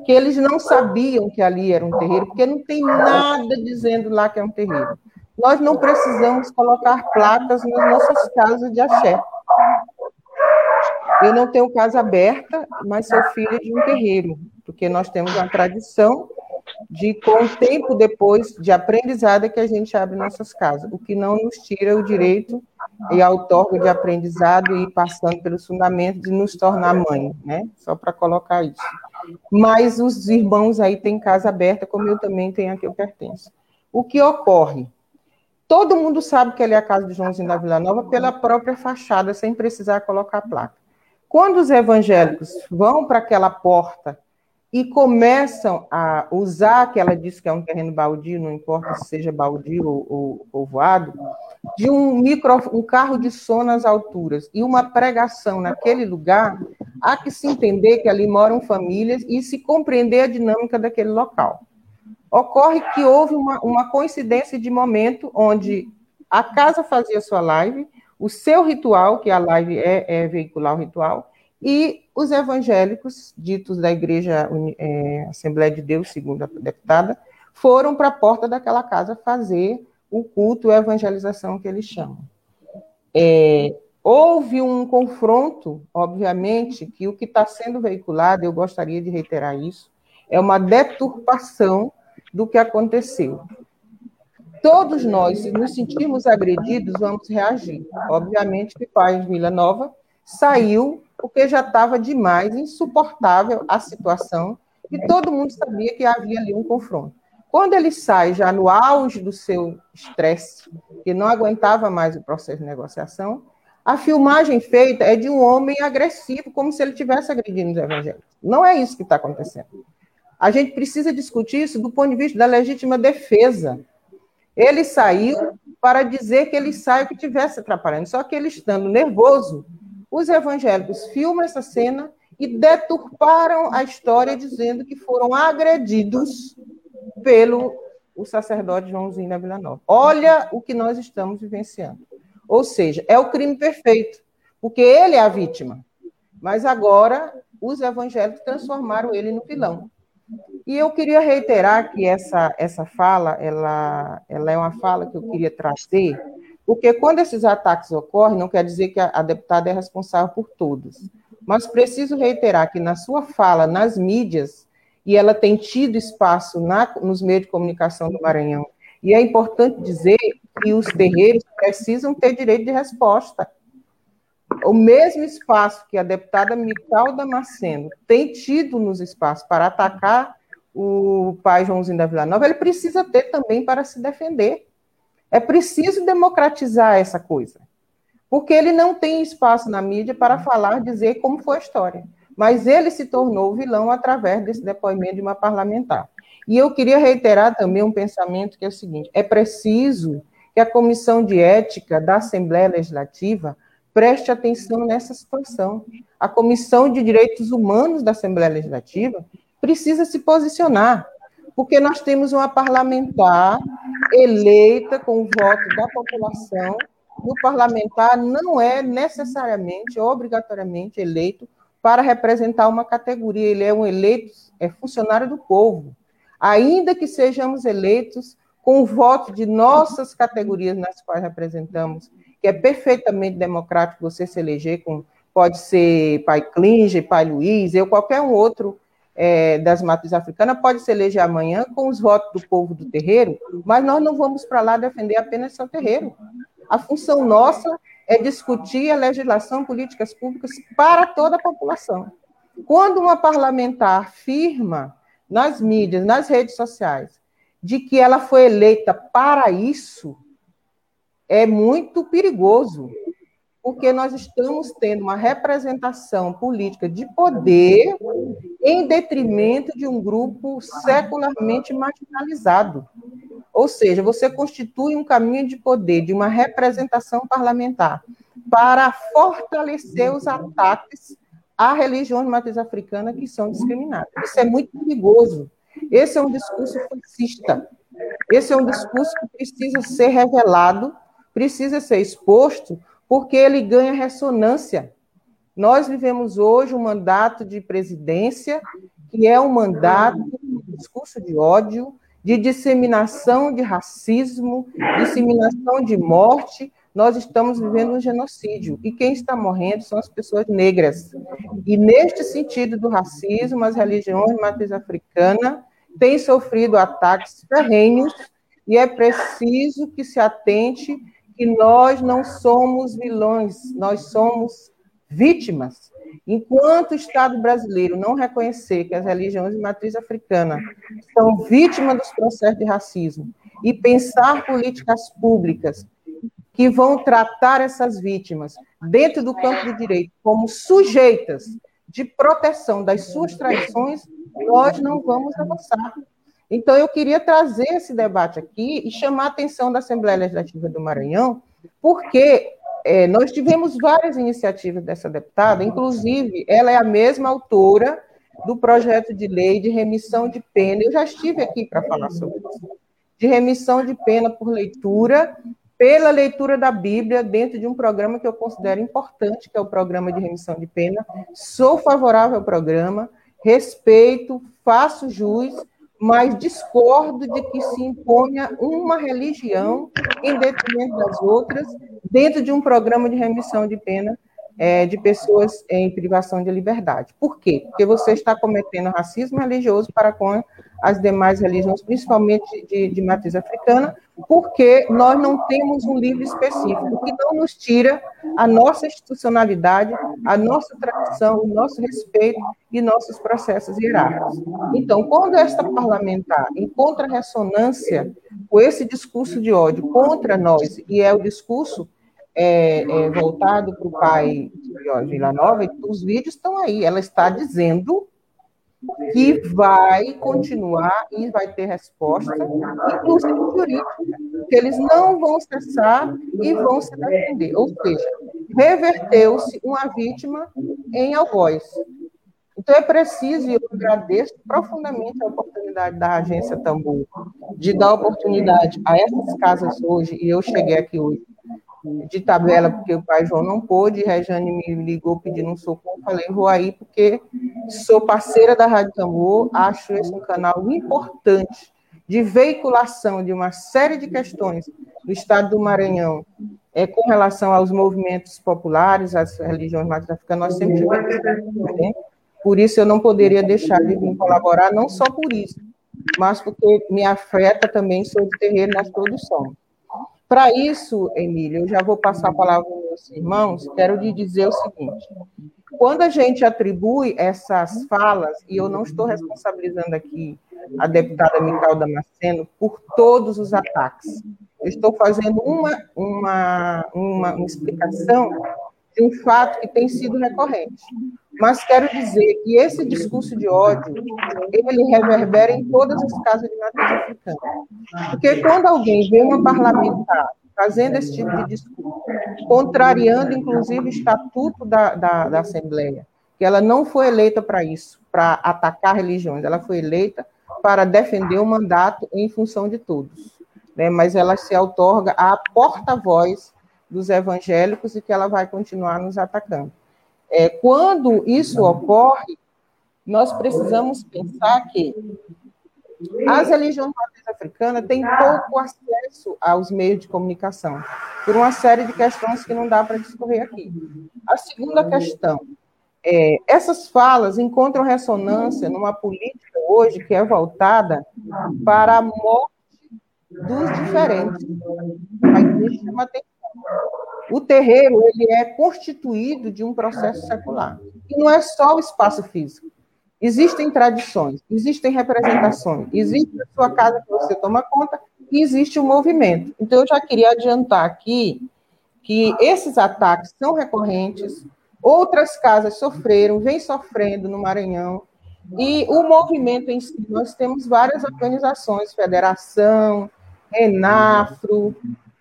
que eles não sabiam que ali era um terreiro, porque não tem nada dizendo lá que é um terreiro. Nós não precisamos colocar placas nas nossas casas de axé. Eu não tenho casa aberta, mas sou filha de um terreiro, porque nós temos uma tradição de, com o tempo depois de aprendizado, é que a gente abre nossas casas, o que não nos tira o direito e a outorga de aprendizado e passando pelos fundamentos de nos tornar mãe, né? Só para colocar isso. Mas os irmãos aí têm casa aberta, como eu também tenho aqui, eu pertenço. O que ocorre? Todo mundo sabe que ali é a casa de Joãozinho da Vila Nova pela própria fachada, sem precisar colocar placa. Quando os evangélicos vão para aquela porta e começam a usar, que ela disse que é um terreno baldio, não importa se seja baldio ou, ou, ou voado, de um, micro, um carro de som nas alturas e uma pregação naquele lugar, há que se entender que ali moram famílias e se compreender a dinâmica daquele local. Ocorre que houve uma, uma coincidência de momento onde a casa fazia sua live, o seu ritual, que a live é, é veicular o ritual, e os evangélicos, ditos da Igreja é, Assembleia de Deus, segundo a deputada, foram para a porta daquela casa fazer o culto, a evangelização que eles chamam. É, houve um confronto, obviamente, que o que está sendo veiculado, eu gostaria de reiterar isso, é uma deturpação do que aconteceu. Todos nós, se nos sentirmos agredidos, vamos reagir. Obviamente que de Vila Nova saiu porque já estava demais, insuportável a situação, e todo mundo sabia que havia ali um confronto. Quando ele sai já no auge do seu estresse, que não aguentava mais o processo de negociação, a filmagem feita é de um homem agressivo, como se ele tivesse agredindo os evangélicos. Não é isso que está acontecendo. A gente precisa discutir isso do ponto de vista da legítima defesa. Ele saiu para dizer que ele saiu que tivesse atrapalhando, só que ele estando nervoso, os evangélicos filmam essa cena e deturparam a história dizendo que foram agredidos pelo o sacerdote Joãozinho da Vila Nova. Olha o que nós estamos vivenciando. Ou seja, é o crime perfeito, porque ele é a vítima. Mas agora os evangélicos transformaram ele no vilão. E eu queria reiterar que essa, essa fala, ela, ela é uma fala que eu queria trazer porque quando esses ataques ocorrem, não quer dizer que a, a deputada é responsável por todos. Mas preciso reiterar que na sua fala nas mídias, e ela tem tido espaço na, nos meios de comunicação do Maranhão, e é importante dizer que os terreiros precisam ter direito de resposta. O mesmo espaço que a deputada Mical Damasceno tem tido nos espaços para atacar o pai Joãozinho da Vila Nova, ele precisa ter também para se defender. É preciso democratizar essa coisa, porque ele não tem espaço na mídia para falar, dizer como foi a história. Mas ele se tornou vilão através desse depoimento de uma parlamentar. E eu queria reiterar também um pensamento que é o seguinte: é preciso que a Comissão de Ética da Assembleia Legislativa preste atenção nessa situação. A Comissão de Direitos Humanos da Assembleia Legislativa precisa se posicionar porque nós temos uma parlamentar eleita com o voto da população, e o parlamentar não é necessariamente, obrigatoriamente eleito para representar uma categoria, ele é um eleito, é funcionário do povo. ainda que sejamos eleitos com o voto de nossas categorias nas quais representamos, que é perfeitamente democrático você se eleger com, pode ser pai Klinger, pai Luiz, eu, qualquer um outro é, das matrizes africanas, pode se eleger amanhã com os votos do povo do terreiro, mas nós não vamos para lá defender apenas seu terreiro. A função nossa é discutir a legislação, políticas públicas para toda a população. Quando uma parlamentar afirma nas mídias, nas redes sociais, de que ela foi eleita para isso, é muito perigoso, porque nós estamos tendo uma representação política de poder em detrimento de um grupo secularmente marginalizado. Ou seja, você constitui um caminho de poder, de uma representação parlamentar, para fortalecer os ataques a religiões de matriz africana que são discriminadas. Isso é muito perigoso. Esse é um discurso fascista. Esse é um discurso que precisa ser revelado, precisa ser exposto, porque ele ganha ressonância. Nós vivemos hoje um mandato de presidência que é um mandato de discurso de ódio, de disseminação de racismo, disseminação de morte, nós estamos vivendo um genocídio. E quem está morrendo são as pessoas negras. E neste sentido do racismo, as religiões de matriz africana têm sofrido ataques ferrenhos e é preciso que se atente que nós não somos vilões, nós somos vítimas. Enquanto o Estado brasileiro não reconhecer que as religiões de matriz africana são vítimas dos processos de racismo e pensar políticas públicas que vão tratar essas vítimas dentro do campo do direito como sujeitas de proteção das suas traições, nós não vamos avançar. Então, eu queria trazer esse debate aqui e chamar a atenção da Assembleia Legislativa do Maranhão, porque é, nós tivemos várias iniciativas dessa deputada, inclusive ela é a mesma autora do projeto de lei de remissão de pena. Eu já estive aqui para falar sobre isso. De remissão de pena por leitura pela leitura da Bíblia dentro de um programa que eu considero importante, que é o programa de remissão de pena. Sou favorável ao programa, respeito, faço jus, mas discordo de que se imponha uma religião em detrimento das outras dentro de um programa de remissão de pena é, de pessoas em privação de liberdade. Por quê? Porque você está cometendo racismo religioso para com as demais religiões, principalmente de, de matriz africana, porque nós não temos um livro específico, que não nos tira a nossa institucionalidade, a nossa tradição, o nosso respeito e nossos processos hierárquicos. Então, quando esta parlamentar encontra ressonância com esse discurso de ódio contra nós, e é o discurso é, é, voltado para o pai de Vila Nova, os vídeos estão aí, ela está dizendo que vai continuar e vai ter resposta, inclusive jurídica, que eles não vão cessar e vão se defender. Ou seja, reverteu-se uma vítima em algoz. Então é preciso, e eu agradeço profundamente a oportunidade da agência Tambor de dar oportunidade a essas casas hoje, e eu cheguei aqui hoje de tabela, porque o pai João não pôde, Rejane me ligou pedindo um socorro, falei, vou aí, porque sou parceira da Rádio Tambor, acho esse um canal importante de veiculação de uma série de questões do Estado do Maranhão é, com relação aos movimentos populares, às religiões mais africanas, nós sempre tivemos né? por isso eu não poderia deixar de vir colaborar, não só por isso, mas porque me afeta também, sou de terreiro, nós todos somos. Para isso, Emília, eu já vou passar a palavra aos meus irmãos, quero lhe dizer o seguinte: quando a gente atribui essas falas, e eu não estou responsabilizando aqui a deputada Mical Damasceno por todos os ataques, eu estou fazendo uma, uma, uma, uma explicação de um fato que tem sido recorrente. Mas quero dizer que esse discurso de ódio, ele reverbera em todas as casas de matriz africana. Porque quando alguém vê uma parlamentar fazendo esse tipo de discurso, contrariando, inclusive, o estatuto da, da, da Assembleia, que ela não foi eleita para isso, para atacar religiões, ela foi eleita para defender o mandato em função de todos. Né? Mas ela se outorga a porta-voz dos evangélicos e que ela vai continuar nos atacando. É, quando isso ocorre, nós precisamos pensar que As religiões africanas têm pouco acesso aos meios de comunicação, por uma série de questões que não dá para discorrer aqui. A segunda questão, é, essas falas encontram ressonância numa política hoje que é voltada para a morte dos diferentes. Mas chama atenção. O terreiro ele é constituído de um processo secular. E não é só o espaço físico. Existem tradições, existem representações, existe a sua casa que você toma conta e existe o movimento. Então, eu já queria adiantar aqui que esses ataques são recorrentes, outras casas sofreram, vêm sofrendo no Maranhão, e o movimento em si, nós temos várias organizações, Federação, Enafro,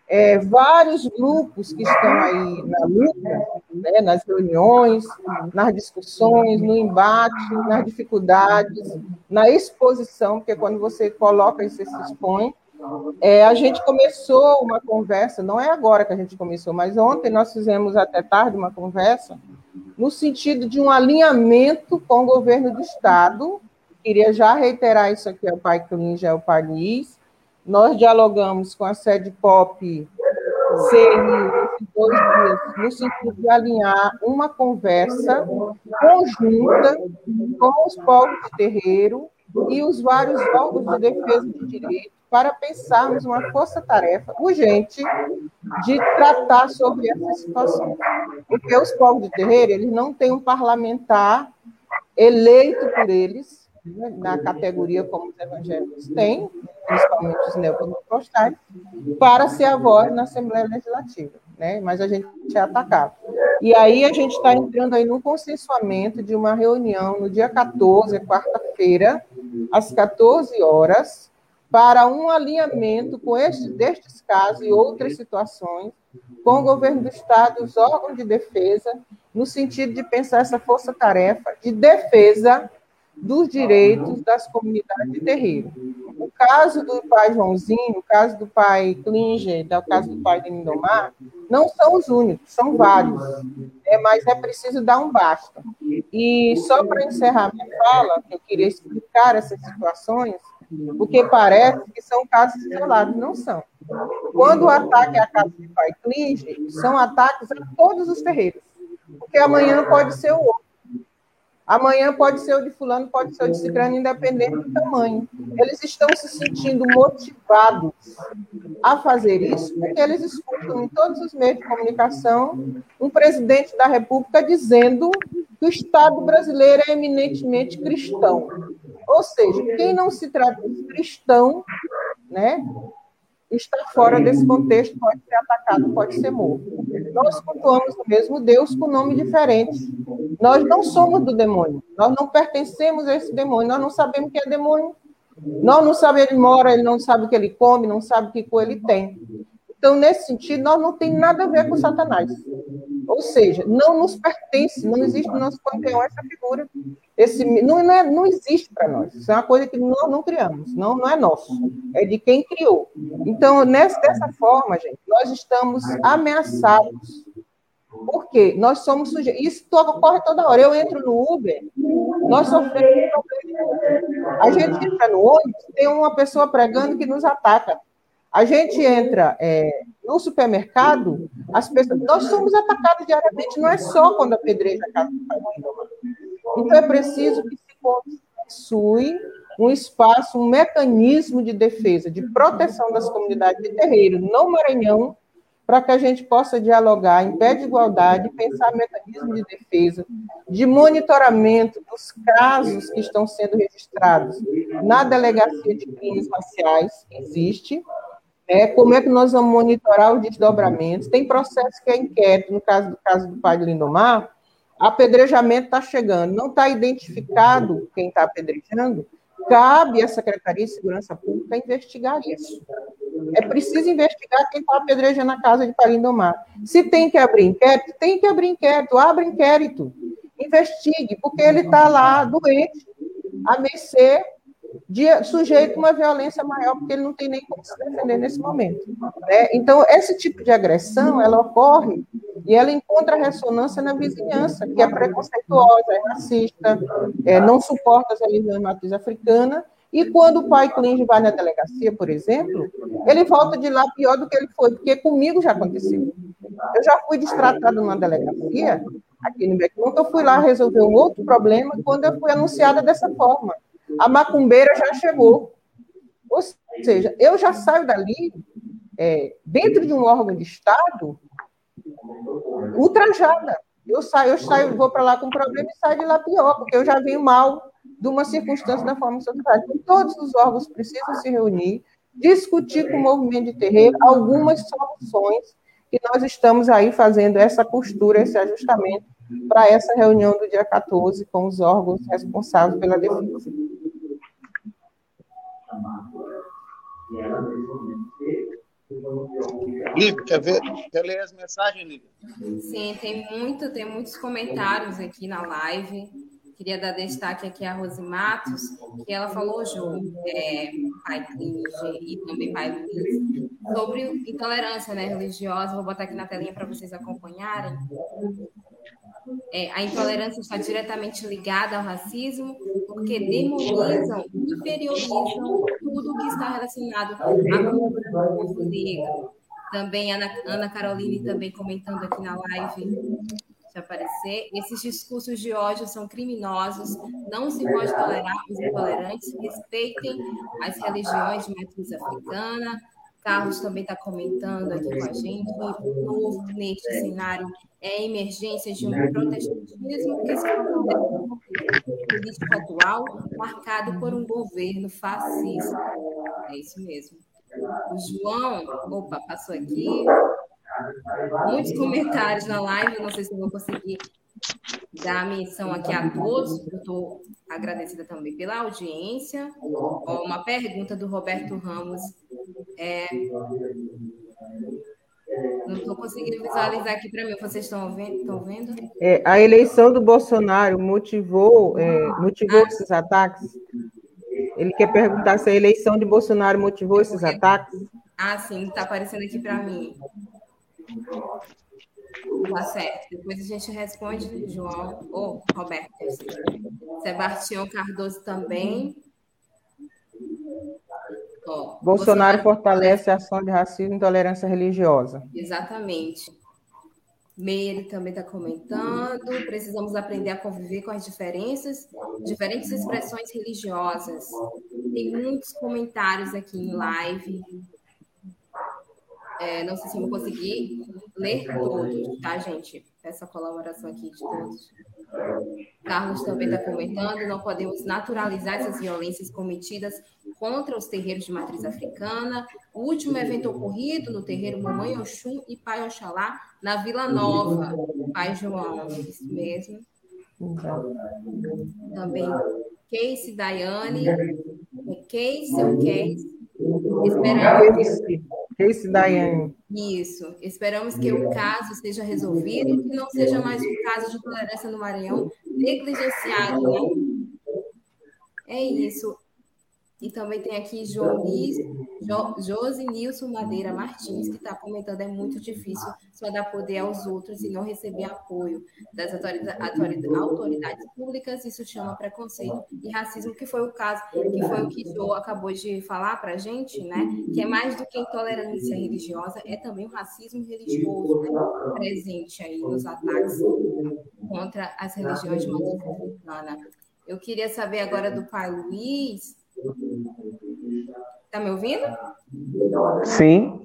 é, vários grupos que estão aí na luta, né, nas reuniões, nas discussões, no embate, nas dificuldades, na exposição, porque quando você coloca e se expõe, é, a gente começou uma conversa, não é agora que a gente começou, mas ontem nós fizemos até tarde uma conversa, no sentido de um alinhamento com o governo do Estado. Queria já reiterar isso aqui ao Pai Clinge, ao Pai Luiz, nós dialogamos com a sede POP CNI dois dias, no sentido de alinhar uma conversa conjunta com os povos de terreiro e os vários órgãos de defesa de direito para pensarmos uma força-tarefa urgente de tratar sobre essa situação. Porque os povos de terreiro, eles não têm um parlamentar eleito por eles, na categoria como os evangélicos têm, principalmente os neopentecostais, para ser a voz na Assembleia Legislativa, né? mas a gente é atacado. E aí a gente está entrando aí no consensuamento de uma reunião no dia 14, quarta-feira, às 14 horas, para um alinhamento com este, destes casos e outras situações, com o governo do Estado, os órgãos de defesa, no sentido de pensar essa força-tarefa de defesa dos direitos das comunidades de terreiro. O caso do pai Joãozinho, o caso do pai Klinger, o caso do pai de Lindomar, não são os únicos, são vários. É, mas é preciso dar um basta. E só para encerrar minha fala, eu queria explicar essas situações, porque parece que são casos isolados, não são. Quando o ataque é a casa do pai Klinger, são ataques a todos os terreiros, porque amanhã pode ser o outro. Amanhã pode ser o de fulano, pode ser o de ciclano, independente do tamanho. Eles estão se sentindo motivados a fazer isso, porque eles escutam em todos os meios de comunicação um presidente da República dizendo que o Estado brasileiro é eminentemente cristão. Ou seja, quem não se de cristão, né, está fora desse contexto, pode ser atacado, pode ser morto. Nós cultuamos o mesmo Deus com nome diferente. Nós não somos do demônio, nós não pertencemos a esse demônio, nós não sabemos que é demônio. Nós não sabemos ele mora, ele não sabe o que ele come, não sabe que cor ele tem. Então, nesse sentido, nós não tem nada a ver com Satanás. Ou seja, não nos pertence, não existe no nosso panteão essa figura. Esse, não, não, é, não existe para nós. Isso é uma coisa que nós não criamos, não, não é nosso, é de quem criou. Então, nessa, dessa forma, gente, nós estamos ameaçados. Por quê? Nós somos sujeitos. Isso ocorre toda hora. Eu entro no Uber, nós sofremos A gente entra no ônibus, tem uma pessoa pregando que nos ataca. A gente entra é, no supermercado, as pessoas, nós somos atacados diariamente, não é só quando a casa do Então é preciso que se constitui um espaço, um mecanismo de defesa, de proteção das comunidades de terreiro no Maranhão, para que a gente possa dialogar em pé de igualdade, pensar mecanismo de defesa, de monitoramento dos casos que estão sendo registrados na delegacia de crimes raciais, que existe, é, como é que nós vamos monitorar os desdobramentos? Tem processo que é inquérito, no caso caso do pai de Lindomar, apedrejamento está chegando, não está identificado quem está apedrejando, cabe à Secretaria de Segurança Pública investigar isso. É preciso investigar quem está apedrejando a casa de Palindomar. Se tem que abrir inquérito, tem que abrir inquérito, abre inquérito, investigue, porque ele está lá doente, a mercê de sujeito a uma violência maior, porque ele não tem nem como se defender nesse momento. Né? Então, esse tipo de agressão, ela ocorre e ela encontra ressonância na vizinhança, que é preconceituosa, é racista, é, não suporta as religiões matriz africana, E quando o pai Clinge vai na delegacia, por exemplo, ele volta de lá pior do que ele foi, porque comigo já aconteceu. Eu já fui destratado numa delegacia, aqui no Beckman, eu fui lá resolver um outro problema quando eu fui anunciada dessa forma. A macumbeira já chegou. Ou seja, eu já saio dali, é, dentro de um órgão de Estado, ultrajada. Eu saio, eu saio, vou para lá com problema e saio de lá pior, porque eu já venho mal de uma circunstância da forma social. Então, todos os órgãos precisam se reunir, discutir com o movimento de terreiro algumas soluções que nós estamos aí fazendo essa costura, esse ajustamento para essa reunião do dia 14 com os órgãos responsáveis pela defesa. Lívia, quer ver? Quer ler as mensagens, Lívia? Sim, tem muito, tem muitos comentários aqui na live. Queria dar destaque aqui a Rose Matos, que ela falou, Jô, é, pai Clinge e também pai Luiz, sobre intolerância né, religiosa. Vou botar aqui na telinha para vocês acompanharem. É, a intolerância está diretamente ligada ao racismo, porque demonizam, inferiorizam tudo que está relacionado à cultura do povo negro. Também Ana, Ana Caroline também comentando aqui na live aparecer. Esses discursos de ódio são criminosos, não se pode tolerar os intolerantes, respeitem as religiões de matriz africana. Carlos também está comentando aqui com a gente. O novo neste cenário é a emergência de um protestantismo que se político atual marcado por um governo fascista. É isso mesmo. O João, opa, passou aqui muitos comentários na live, não sei se eu vou conseguir dar a menção aqui a todos, estou agradecida também pela audiência. uma pergunta do Roberto Ramos. É... Não estou conseguindo visualizar aqui para mim. Vocês estão vendo? Vendo? É, a eleição do Bolsonaro motivou, é, motivou ah. esses ataques? Ele quer perguntar se a eleição de Bolsonaro motivou esses ataques? Ah, sim, está aparecendo aqui para mim. Tá certo. Depois a gente responde, João, ou oh, Roberto. Sebastião Cardoso também. Bolsonaro, Bolsonaro fortalece a ação de racismo e intolerância religiosa. Exatamente. Meire também está comentando. Precisamos aprender a conviver com as diferenças, diferentes expressões religiosas. Tem muitos comentários aqui em live. É, não sei se eu vou conseguir ler todos, tá, gente? Essa colaboração aqui de todos. Carlos também está comentando: não podemos naturalizar essas violências cometidas contra os terreiros de matriz africana. O último evento ocorrido no terreiro Mamãe Oxum e Pai Oxalá, na Vila Nova. Pai João, isso mesmo. Também Casey Daiane, Casey ou Casey. Esperamos. Casey Daiane. Isso. Esperamos que o caso seja resolvido e que não seja mais um caso de tolerância no Maranhão negligenciado, né? É isso. E também tem aqui Jonis, jo, Josi Nilson Madeira Martins, que está comentando: é muito difícil só dar poder aos outros e não receber apoio das autoridades, autoridades públicas. Isso chama preconceito e racismo, que foi o caso, que foi o que Jo acabou de falar para a gente, né? Que é mais do que intolerância religiosa, é também o racismo religioso né? presente aí nos ataques contra as religiões de matriz africana. Eu queria saber agora do pai Luiz Está me ouvindo? Sim.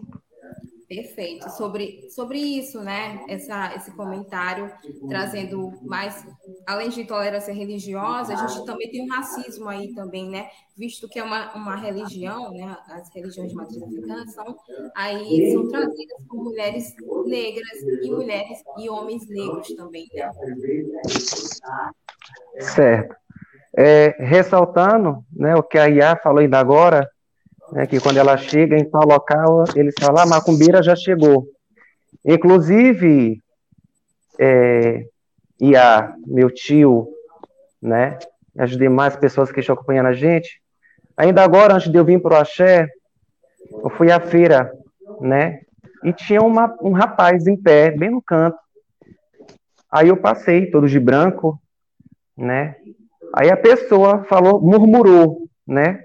Perfeito. Sobre, sobre isso, né? Essa, esse comentário trazendo mais, além de intolerância religiosa, a gente também tem um racismo aí também, né? Visto que é uma, uma religião, né? As religiões de matriz africana são aí são trazidas por mulheres negras e mulheres e homens negros também, né? Certo. É, ressaltando né, o que a Iá falou ainda agora, né, que quando ela chega em tal local, eles falam, ah, a macumbeira já chegou. Inclusive, é, Iá, meu tio, né, as demais pessoas que estão acompanhando a gente, ainda agora, antes de eu vir para o Axé, eu fui à feira, né, e tinha uma, um rapaz em pé, bem no canto. Aí eu passei, todo de branco, né, Aí a pessoa falou, murmurou, né?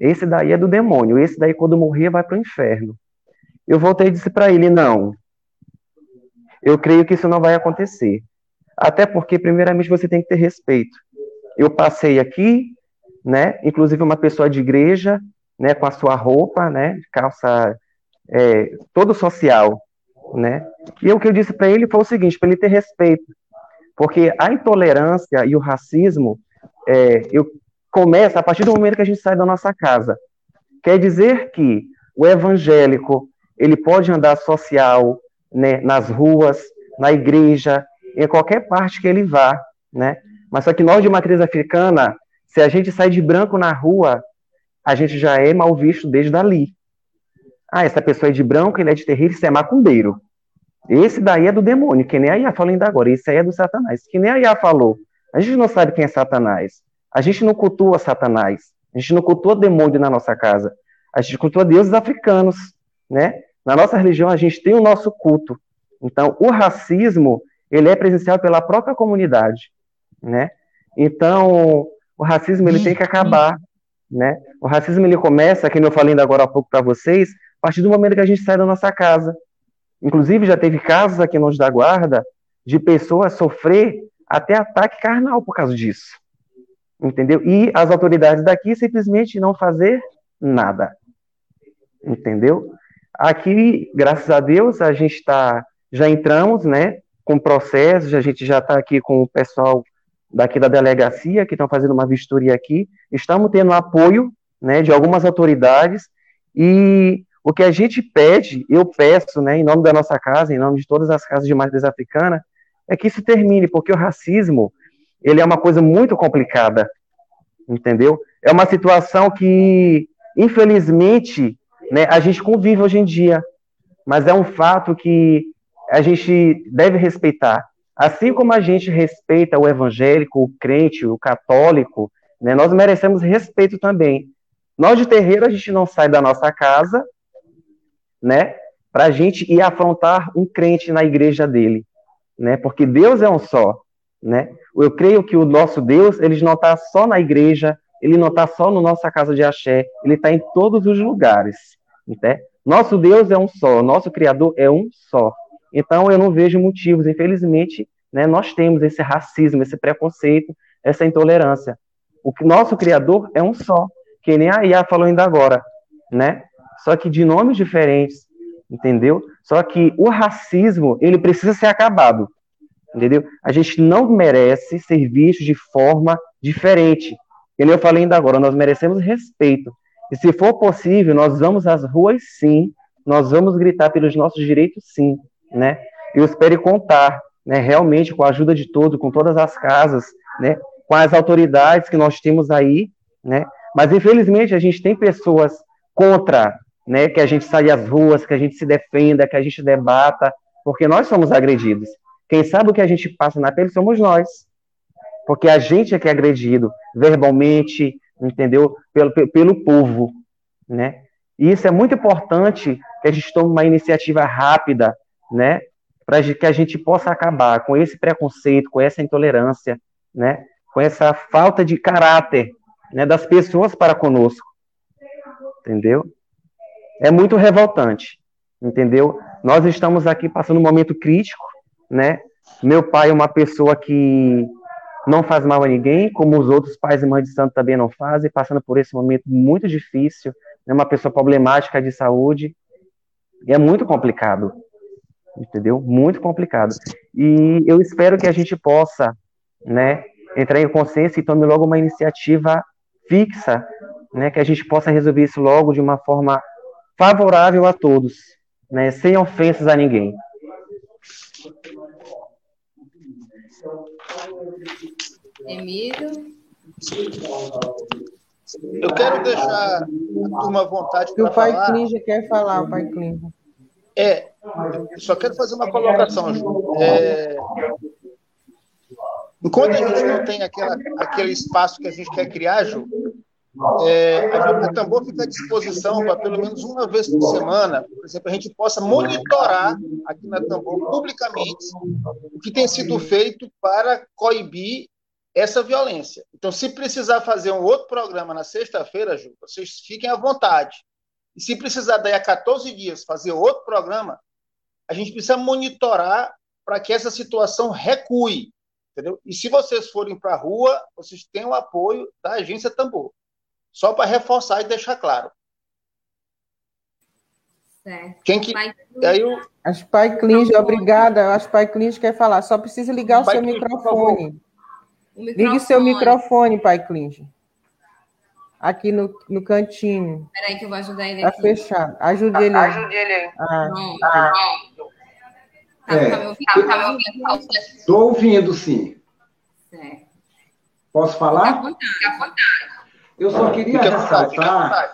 Esse daí é do demônio, esse daí quando morrer vai para o inferno. Eu voltei e disse para ele, não, eu creio que isso não vai acontecer. Até porque, primeiramente, você tem que ter respeito. Eu passei aqui, né, inclusive uma pessoa de igreja, né, com a sua roupa, né, calça é, todo social, né, e o que eu disse para ele foi o seguinte, para ele ter respeito, porque a intolerância e o racismo, é, eu começa a partir do momento que a gente sai da nossa casa. Quer dizer que o evangélico ele pode andar social, né, nas ruas, na igreja, em qualquer parte que ele vá, né? Mas só que nós de matriz africana, se a gente sai de branco na rua, a gente já é mal visto desde ali. Ah, essa pessoa é de branco, ele é de terreiro, isso é macumbeiro. Esse daí é do demônio, que nem a Iá falou ainda agora, esse aí é do Satanás. Que nem a Iá falou, a gente não sabe quem é Satanás. A gente não cultua Satanás. A gente não cultua demônio na nossa casa. A gente cultua deuses africanos, né? Na nossa religião, a gente tem o nosso culto. Então, o racismo, ele é presencial pela própria comunidade, né? Então, o racismo, ele tem que acabar, né? O racismo, ele começa, como eu falei ainda agora há pouco para vocês, a partir do momento que a gente sai da nossa casa. Inclusive, já teve casos aqui no da Guarda de pessoas sofrer até ataque carnal por causa disso. Entendeu? E as autoridades daqui simplesmente não fazer nada. Entendeu? Aqui, graças a Deus, a gente está, já entramos, né, com processos, a gente já está aqui com o pessoal daqui da delegacia, que estão fazendo uma vistoria aqui, estamos tendo apoio, né, de algumas autoridades, e o que a gente pede, eu peço, né, em nome da nossa casa, em nome de todas as casas de matriz africana, é que isso termine, porque o racismo, ele é uma coisa muito complicada, entendeu? É uma situação que, infelizmente, né, a gente convive hoje em dia, mas é um fato que a gente deve respeitar. Assim como a gente respeita o evangélico, o crente, o católico, né, nós merecemos respeito também. Nós de terreiro, a gente não sai da nossa casa, né, para a gente ir afrontar um crente na igreja dele, né, porque Deus é um só, né. Eu creio que o nosso Deus, ele não está só na igreja, ele não está só na nossa casa de axé, ele está em todos os lugares. Né? Nosso Deus é um só, nosso Criador é um só. Então eu não vejo motivos, infelizmente, né, nós temos esse racismo, esse preconceito, essa intolerância. O nosso Criador é um só, que nem a Iá falou ainda agora, né? Só que de nomes diferentes, entendeu? Só que o racismo, ele precisa ser acabado, entendeu? A gente não merece ser visto de forma diferente. Como eu falei ainda agora, nós merecemos respeito, e se for possível, nós vamos às ruas sim, nós vamos gritar pelos nossos direitos sim, né? Eu espero contar, né, realmente com a ajuda de todos, com todas as casas, né, com as autoridades que nós temos aí, né? Mas infelizmente a gente tem pessoas contra, né, que a gente saia às ruas, que a gente se defenda, que a gente debata, porque nós somos agredidos. Quem sabe o que a gente passa na pele somos nós. Porque a gente é que é agredido verbalmente, entendeu? Pelo, pelo povo, né? E isso é muito importante que a gente tome uma iniciativa rápida, né? Para que a gente possa acabar com esse preconceito, com essa intolerância, né? Com essa falta de caráter, né? Das pessoas para conosco, entendeu? É muito revoltante, entendeu? Nós estamos aqui passando um momento crítico, né? Meu pai é uma pessoa que não faz mal a ninguém, como os outros pais e mães de santo também não fazem, passando por esse momento muito difícil, né, uma pessoa problemática de saúde, é muito complicado, entendeu? Muito complicado. E eu espero que a gente possa, né, entrar em consciência e tome logo uma iniciativa fixa, né, que a gente possa resolver isso logo de uma forma favorável a todos, né, sem ofensas a ninguém. Emílio. Eu quero deixar a turma à vontade para falar. O pai Clíngia quer falar, o pai Clíngia. É, só quero fazer uma colocação, Ju. É, enquanto a gente não tem aquela, aquele espaço que a gente quer criar, Ju, é, a Tambor fica à disposição para pelo menos uma vez por semana, por exemplo, a gente possa monitorar aqui na Tambor publicamente o que tem sido feito para coibir essa violência. Então, se precisar fazer um outro programa na sexta-feira, Ju, vocês fiquem à vontade. E se precisar daí a 14 dias fazer outro programa, a gente precisa monitorar para que essa situação recue. Entendeu? E se vocês forem para a rua, vocês têm o apoio da agência Tambor. Só para reforçar e deixar claro. Certo. Quem que. Pai Aí eu... As Pai Clinge, obrigada. As Pai Clinge quer falar. Só precisa ligar o Pai seu microfone. Ligue seu microfone, Pai Clinge. Aqui no, no cantinho. Peraí que eu vou ajudar ele Tá aqui. fechado. Ajude ele aí. Ajude ele aí. Ah, Pronto. ah. Tá, É. tá me ouvindo? Tá me ouvindo? Estou ouvindo, sim. Certo. Posso falar? fica à vontade. Eu só queria ressaltar, vontade.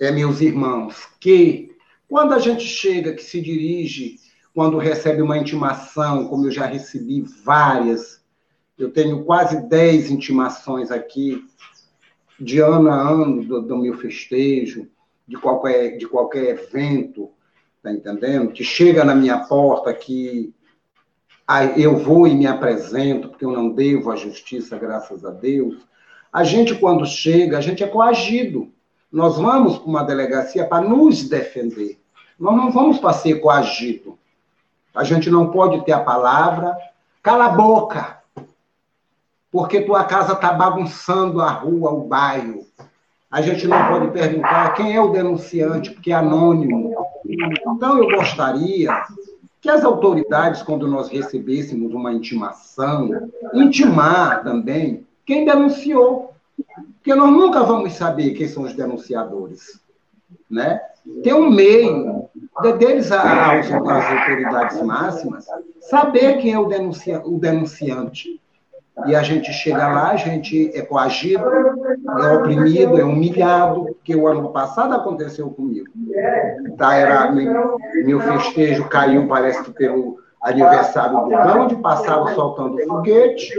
é, meus irmãos, que quando a gente chega, que se dirige, quando recebe uma intimação, como eu já recebi várias, eu tenho quase 10 intimações aqui, de ano a ano, do, do meu festejo, de qualquer, de qualquer evento, tá entendendo? Que chega na minha porta, que eu vou e me apresento, porque eu não devo à justiça, graças a Deus. A gente, quando chega, a gente é coagido. Nós vamos para uma delegacia para nos defender. Nós não vamos para ser coagido. A gente não pode ter a palavra. Cala a boca! Porque tua casa está bagunçando a rua, o bairro. A gente não pode perguntar quem é o denunciante, porque é anônimo. Então, eu gostaria que as autoridades, quando nós recebêssemos uma intimação, intimar também quem denunciou. Porque nós nunca vamos saber quem são os denunciadores. Né? Tem um meio de, deles, às autoridades máximas, saber quem é o, denuncia, o denunciante. E a gente chega lá, a gente é coagido, é oprimido, é humilhado, porque o ano passado aconteceu comigo. Tá, era, meu, festejo caiu, parece que pelo aniversário do cão, onde passavam soltando foguete.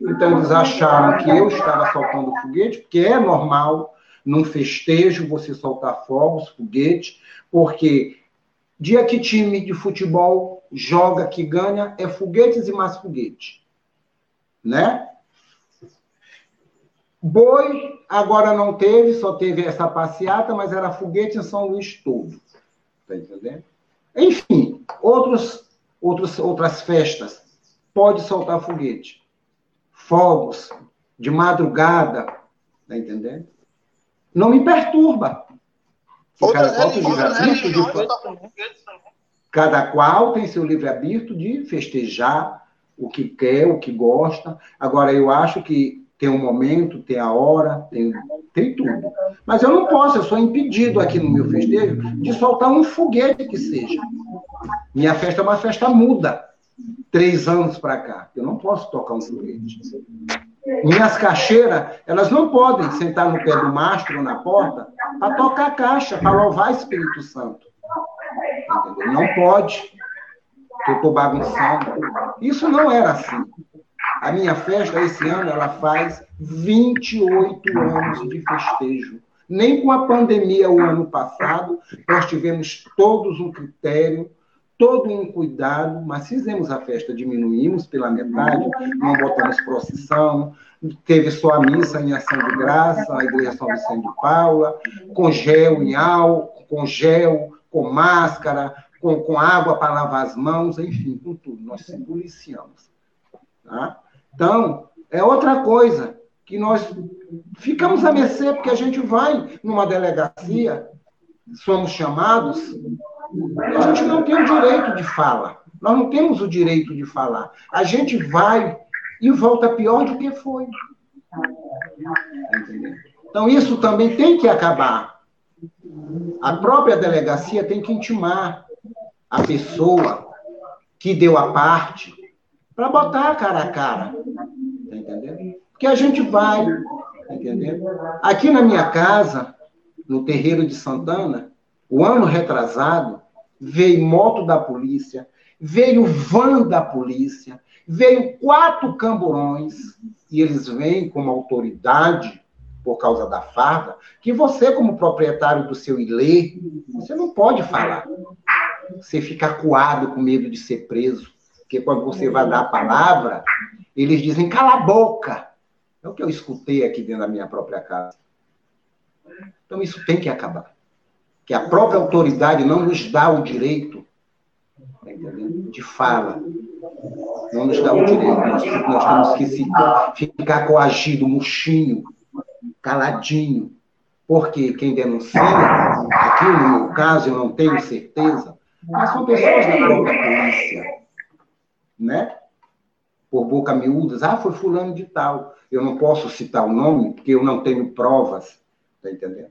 Então eles acharam que eu estava soltando foguete, porque é normal num festejo você soltar fogos, foguete, porque dia que time de futebol joga que ganha é foguetes e mais foguete, né? Boi agora não teve, só teve essa passeata, mas era foguete em São Luís todo, tá entendendo? Enfim, outros, outros, outras festas pode soltar foguete, fogos de madrugada, tá entendendo? Não me perturba. Outras cada qual tem religiões, de religiões foguetes também. Cada qual tem seu livre-arbítrio de festejar o que quer, o que gosta. Agora, eu acho que tem um momento, tem a hora, tem, tem tudo. Mas eu não posso, eu sou impedido aqui no meu festejo de soltar um foguete que seja. Minha festa é uma festa muda. Três anos para cá. Eu não posso tocar um foguete. Minhas caixeiras, elas não podem sentar no pé do mastro ou na porta para tocar caixa, para louvar Espírito Santo. Entendeu? Não pode. Que eu estou bagunçando. Isso não era assim. A minha festa, esse ano, ela faz 28 anos de festejo. Nem com a pandemia o ano passado, nós tivemos todos um critério, todo um cuidado, mas fizemos a festa, diminuímos pela metade, não botamos procissão, teve só a missa em ação de graça, a igreja São Vicente de Paula, com gel em álcool, com gel, com máscara, com, com água para lavar as mãos, enfim, com tudo. Nós se policiamos. Tá? Então, é outra coisa que nós ficamos a mercê, porque a gente vai numa delegacia, somos chamados, a gente não tem o direito de fala. Nós não temos o direito de falar. A gente vai e volta pior do que foi. Então, isso também tem que acabar. A própria delegacia tem que intimar a pessoa que deu a parte para botar cara a cara. Tá entendendo? Porque a gente vai, tá entendendo? Aqui na minha casa, no terreiro de Santana, o ano retrasado, veio moto da polícia, veio van da polícia, veio quatro camburões, e eles vêm como autoridade, por causa da farda, que você, como proprietário do seu ilê, você não pode falar. Você fica acuado com medo de ser preso, porque quando você vai dar a palavra, Eles dizem, cala a boca. É o que eu escutei aqui dentro da minha própria casa. Então isso tem que acabar. Que a própria autoridade não nos dá o direito tá de fala. Não nos dá o direito. Nós, nós temos que se, ficar coagido, murchinho, caladinho. Porque quem denuncia, aqui no meu caso, eu não tenho certeza, mas são pessoas da própria polícia. Né? Por boca miúdas, ah, foi fulano de tal. Eu não posso citar o nome, porque eu não tenho provas. Está entendendo?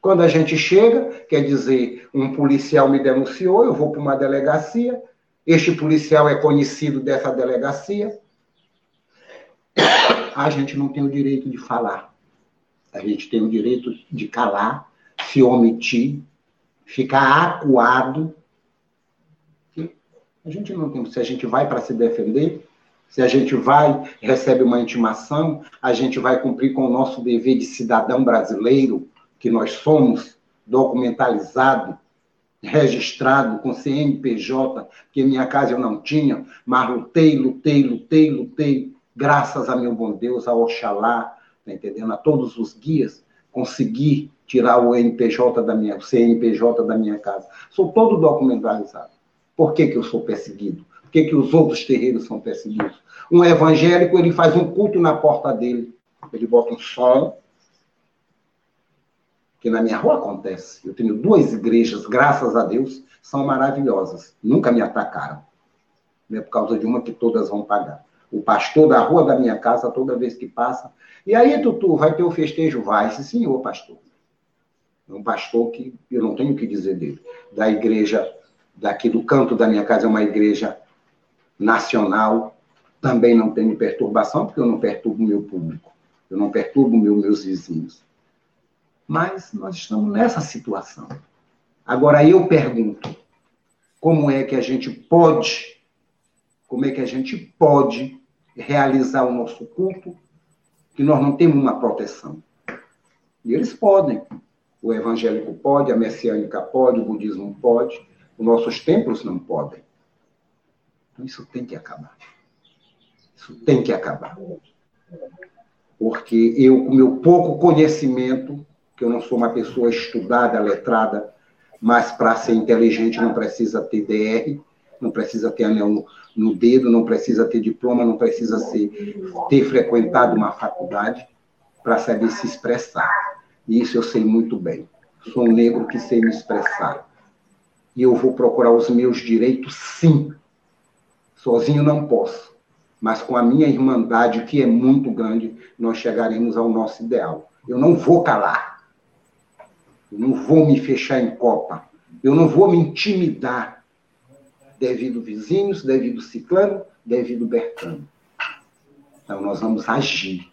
Quando a gente chega, quer dizer, um policial me denunciou, eu vou para uma delegacia, este policial é conhecido dessa delegacia, *coughs* a gente não tem o direito de falar. A gente tem o direito de calar, se omitir, ficar acuado. A gente não tem. Se a gente vai para se defender, se a gente vai, recebe uma intimação, a gente vai cumprir com o nosso dever de cidadão brasileiro, que nós somos, documentalizado, registrado com CNPJ, que em minha casa eu não tinha, mas lutei, lutei, lutei, lutei, graças a meu bom Deus, a Oxalá, tá entendendo? A todos os guias, consegui tirar o NPJ da minha, o CNPJ da minha casa. Sou todo documentalizado. Por que, que eu sou perseguido? Por que, que os outros terreiros são perseguidos? Um evangélico, ele faz um culto na porta dele, ele bota um som, que na minha rua acontece. Eu tenho duas igrejas, graças a Deus, são maravilhosas. Nunca me atacaram. Não é por causa de uma que todas vão pagar. O pastor da rua da minha casa, toda vez que passa. E aí, Tutu, vai ter o festejo? Vai, sim, senhor, pastor. Um pastor que eu não tenho o que dizer dele. Da igreja, daqui do canto da minha casa, é uma igreja nacional. Também não tenho perturbação, porque eu não perturbo o meu público. Eu não perturbo meu, meus vizinhos. Mas nós estamos nessa situação. Agora eu pergunto: como é que a gente pode, como é que a gente pode realizar o nosso culto que nós não temos uma proteção? E eles podem. O evangélico pode, a messiânica pode, o budismo pode, os nossos templos não podem. Então isso tem que acabar. Isso tem que acabar. Porque eu, com meu pouco conhecimento, que eu não sou uma pessoa estudada, letrada, mas para ser inteligente não precisa ter DR, não precisa ter anel no, no dedo, não precisa ter diploma, não precisa ser, ter frequentado uma faculdade para saber se expressar. E isso eu sei muito bem. Sou um negro que sei me expressar. E eu vou procurar os meus direitos, sim. Sozinho não posso. Mas com a minha irmandade, que é muito grande, nós chegaremos ao nosso ideal. Eu não vou calar. Eu não vou me fechar em copa. Eu não vou me intimidar devido vizinhos, devido ciclano, devido bertano. Então, nós vamos agir.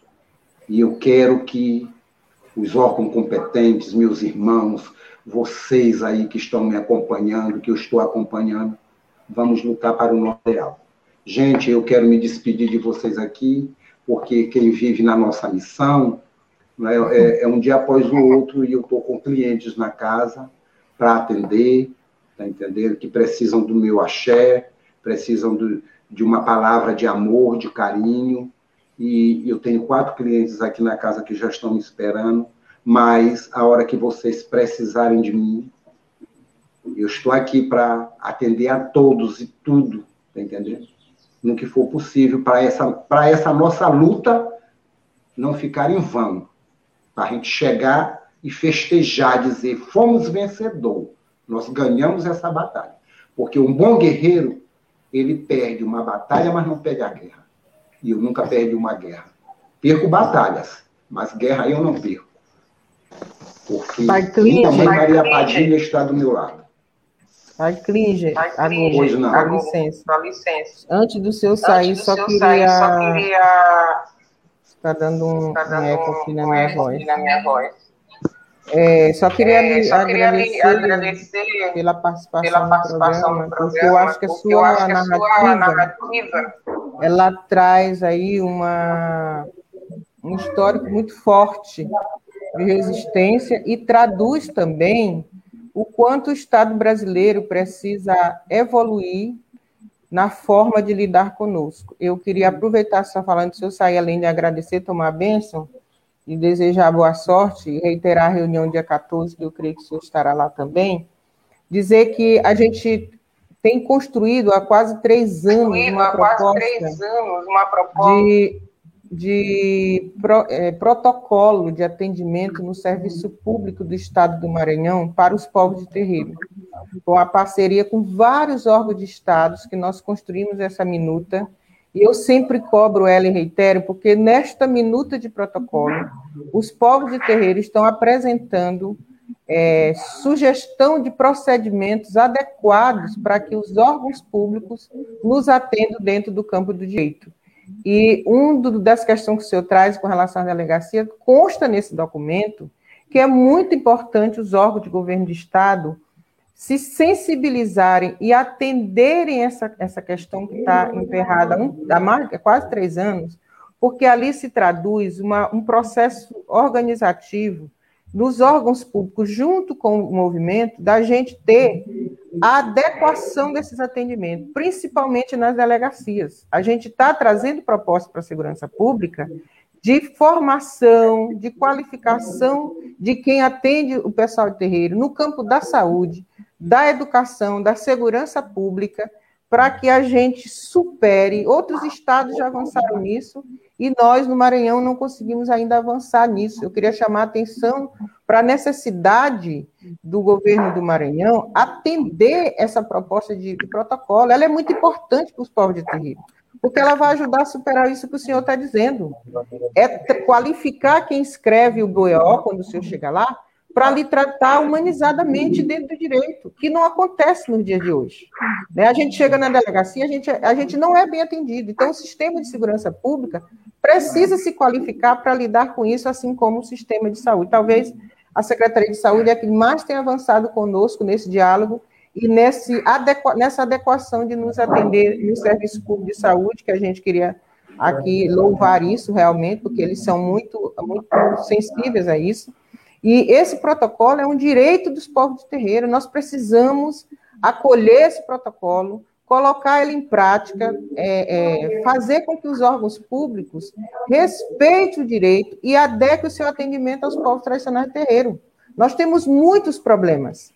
E eu quero que os órgãos competentes, meus irmãos, vocês aí que estão me acompanhando, que eu estou acompanhando, vamos lutar para o nosso ideal. Gente, eu quero me despedir de vocês aqui, porque quem vive na nossa missão, né? É, é, um dia após o outro e eu estou com clientes na casa para atender, tá entendendo? Que precisam do meu axé, precisam do, de uma palavra de amor, de carinho. E eu tenho quatro clientes aqui na casa que já estão me esperando, mas a hora que vocês precisarem de mim, eu estou aqui para atender a todos e tudo, tá entendendo? No que for possível para essa, essa nossa luta não ficar em vão para a gente chegar e festejar, dizer, fomos vencedor, nós ganhamos essa batalha. Porque um bom guerreiro, ele perde uma batalha, mas não perde a guerra. E eu nunca perdi uma guerra. Perco batalhas, mas guerra eu não perco. Porque minha mãe Maria Padilha está do meu lado. Não. Dá licença. Dá licença. Antes do seu sair, do só, seu queria... sair só queria Está dando um, tá dando um eco aqui na minha voz. Na minha voz. É, só queria, é, só queria agradecer, agradecer, pela participação, pela participação no, programa, no programa, porque eu acho que a sua, narrativa, sua narrativa, ela traz aí uma, um histórico muito forte de resistência e traduz também o quanto o Estado brasileiro precisa evoluir na forma de lidar conosco. Eu queria aproveitar só falando, se eu sair além de agradecer, tomar a bênção e desejar boa sorte e reiterar a reunião dia 14, que eu creio que o senhor estará lá também, dizer que a gente tem construído há quase três anos uma proposta, anos uma proposta de, de pro, é, protocolo de atendimento no serviço público do Estado do Maranhão para os povos de terreiro, com a parceria com vários órgãos de estados que nós construímos essa minuta, e eu sempre cobro ela e reitero, porque nesta minuta de protocolo, os povos de terreiro estão apresentando é, sugestão de procedimentos adequados para que os órgãos públicos nos atendam dentro do campo do direito. E um das questões que o senhor traz com relação à delegacia consta nesse documento que é muito importante os órgãos de governo de Estado se sensibilizarem e atenderem essa, essa questão que está emperrada há mais, quase três anos, porque ali se traduz uma, um processo organizativo nos órgãos públicos, junto com o movimento, da gente ter a adequação desses atendimentos, principalmente nas delegacias. A gente está trazendo propostas para a segurança pública de formação, de qualificação de quem atende o pessoal de terreiro no campo da saúde, da educação, da segurança pública, para que a gente supere. Outros estados já avançaram nisso e nós, no Maranhão, não conseguimos ainda avançar nisso. Eu queria chamar a atenção para a necessidade do governo do Maranhão atender essa proposta de, de protocolo. Ela é muito importante para os povos de terreiro, porque ela vai ajudar a superar isso que o senhor está dizendo. É qualificar quem escreve o BOE quando o senhor chega lá, para lhe tratar humanizadamente dentro do direito, que não acontece nos dias de hoje. Né? A gente chega na delegacia, a gente, a gente não é bem atendido. Então, o sistema de segurança pública precisa se qualificar para lidar com isso, assim como o sistema de saúde. Talvez a Secretaria de Saúde é a que mais tem avançado conosco nesse diálogo e nesse adequa, nessa adequação de nos atender no serviço público de saúde, que a gente queria aqui louvar isso realmente, porque eles são muito, muito sensíveis a isso. E esse protocolo é um direito dos povos de terreiro. Nós precisamos acolher esse protocolo, colocar ele em prática, é, é, fazer com que os órgãos públicos respeitem o direito e adequem o seu atendimento aos povos tradicionais de terreiro. Nós temos muitos problemas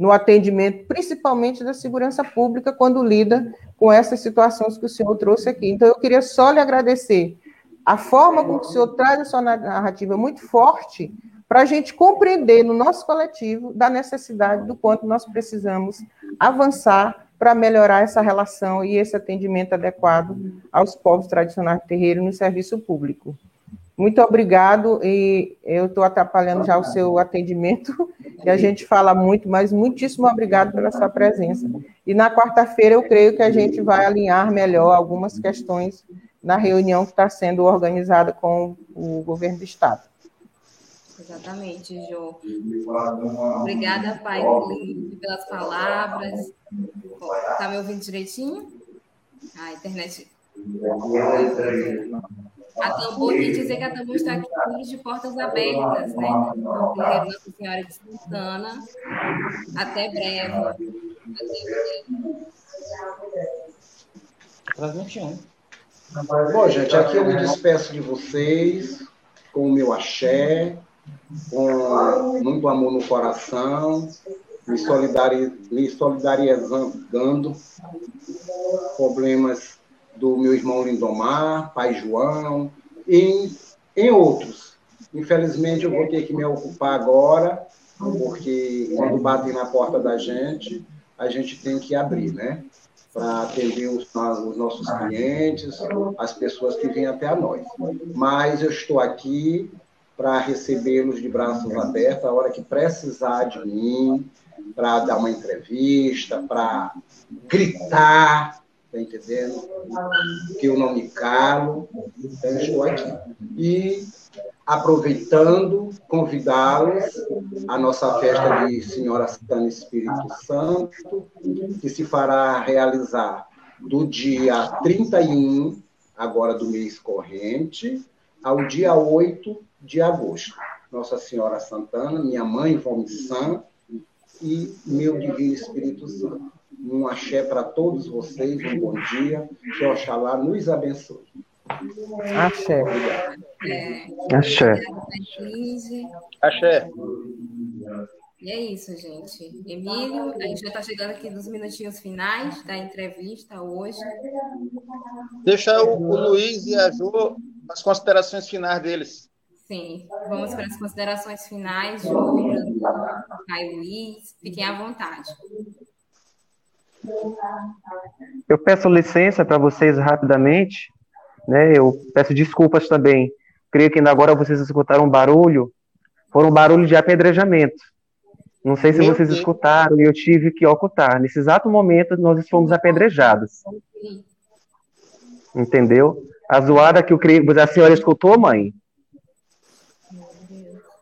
no atendimento, principalmente da segurança pública, quando lida com essas situações que o senhor trouxe aqui. Então, eu queria só lhe agradecer a forma como o senhor traz a sua narrativa muito forte para a gente compreender no nosso coletivo da necessidade do quanto nós precisamos avançar para melhorar essa relação e esse atendimento adequado aos povos tradicionais de terreiro no serviço público. Muito obrigado, e eu estou atrapalhando já o seu atendimento, e a gente fala muito, mas muitíssimo obrigado pela sua presença. E na quarta-feira eu creio que a gente vai alinhar melhor algumas questões na reunião que está sendo organizada com o governo do Estado. Exatamente, Jô. Obrigada, Pai, pelas palavras. Está me ouvindo direitinho? Ah, a internet. A Tambor, quer dizer que a Tambor está aqui de portas abertas, né? Nossa Senhora de Santana. Até breve. Até breve. Transmitindo. Bom, gente, aqui eu me despeço de vocês com o meu axé com muito amor no coração, me, solidari me solidarizando problemas do meu irmão Lindomar, pai João, e em outros. Infelizmente, eu vou ter que me ocupar agora, porque quando batem na porta da gente, a gente tem que abrir, né? Para atender os, os, nossos clientes, as pessoas que vêm até a nós. Mas eu estou aqui para recebê-los de braços abertos a hora que precisar de mim, para dar uma entrevista, para gritar, tá entendendo? Que eu não me calo, então estou aqui. E aproveitando, convidá-los à nossa festa de Senhora Santana Espírito Santo, que se fará realizar do dia 31, agora do mês corrente, ao dia 8 de agosto. Nossa Senhora Santana, minha mãe, Valmissã, e meu Divino Espírito Santo. Um axé para todos vocês, um bom dia. Que Oxalá nos abençoe. Axé. É, Axé. Axé. E é isso, gente. Emílio, a gente já está chegando aqui nos minutinhos finais da entrevista hoje. Deixa o, o Luiz e a Jo as considerações finais deles. Sim, vamos para as considerações finais, Jo, Caio Luiz. Fiquem à vontade. Eu peço licença para vocês rapidamente, né? Eu peço desculpas também. Creio que ainda agora vocês escutaram um barulho. Foram um barulho de apedrejamento. Não sei se Meu vocês Deus. escutaram e eu tive que ocultar. Nesse exato momento, nós fomos apedrejados. Entendeu? A zoada que eu creio. A senhora escutou, mãe?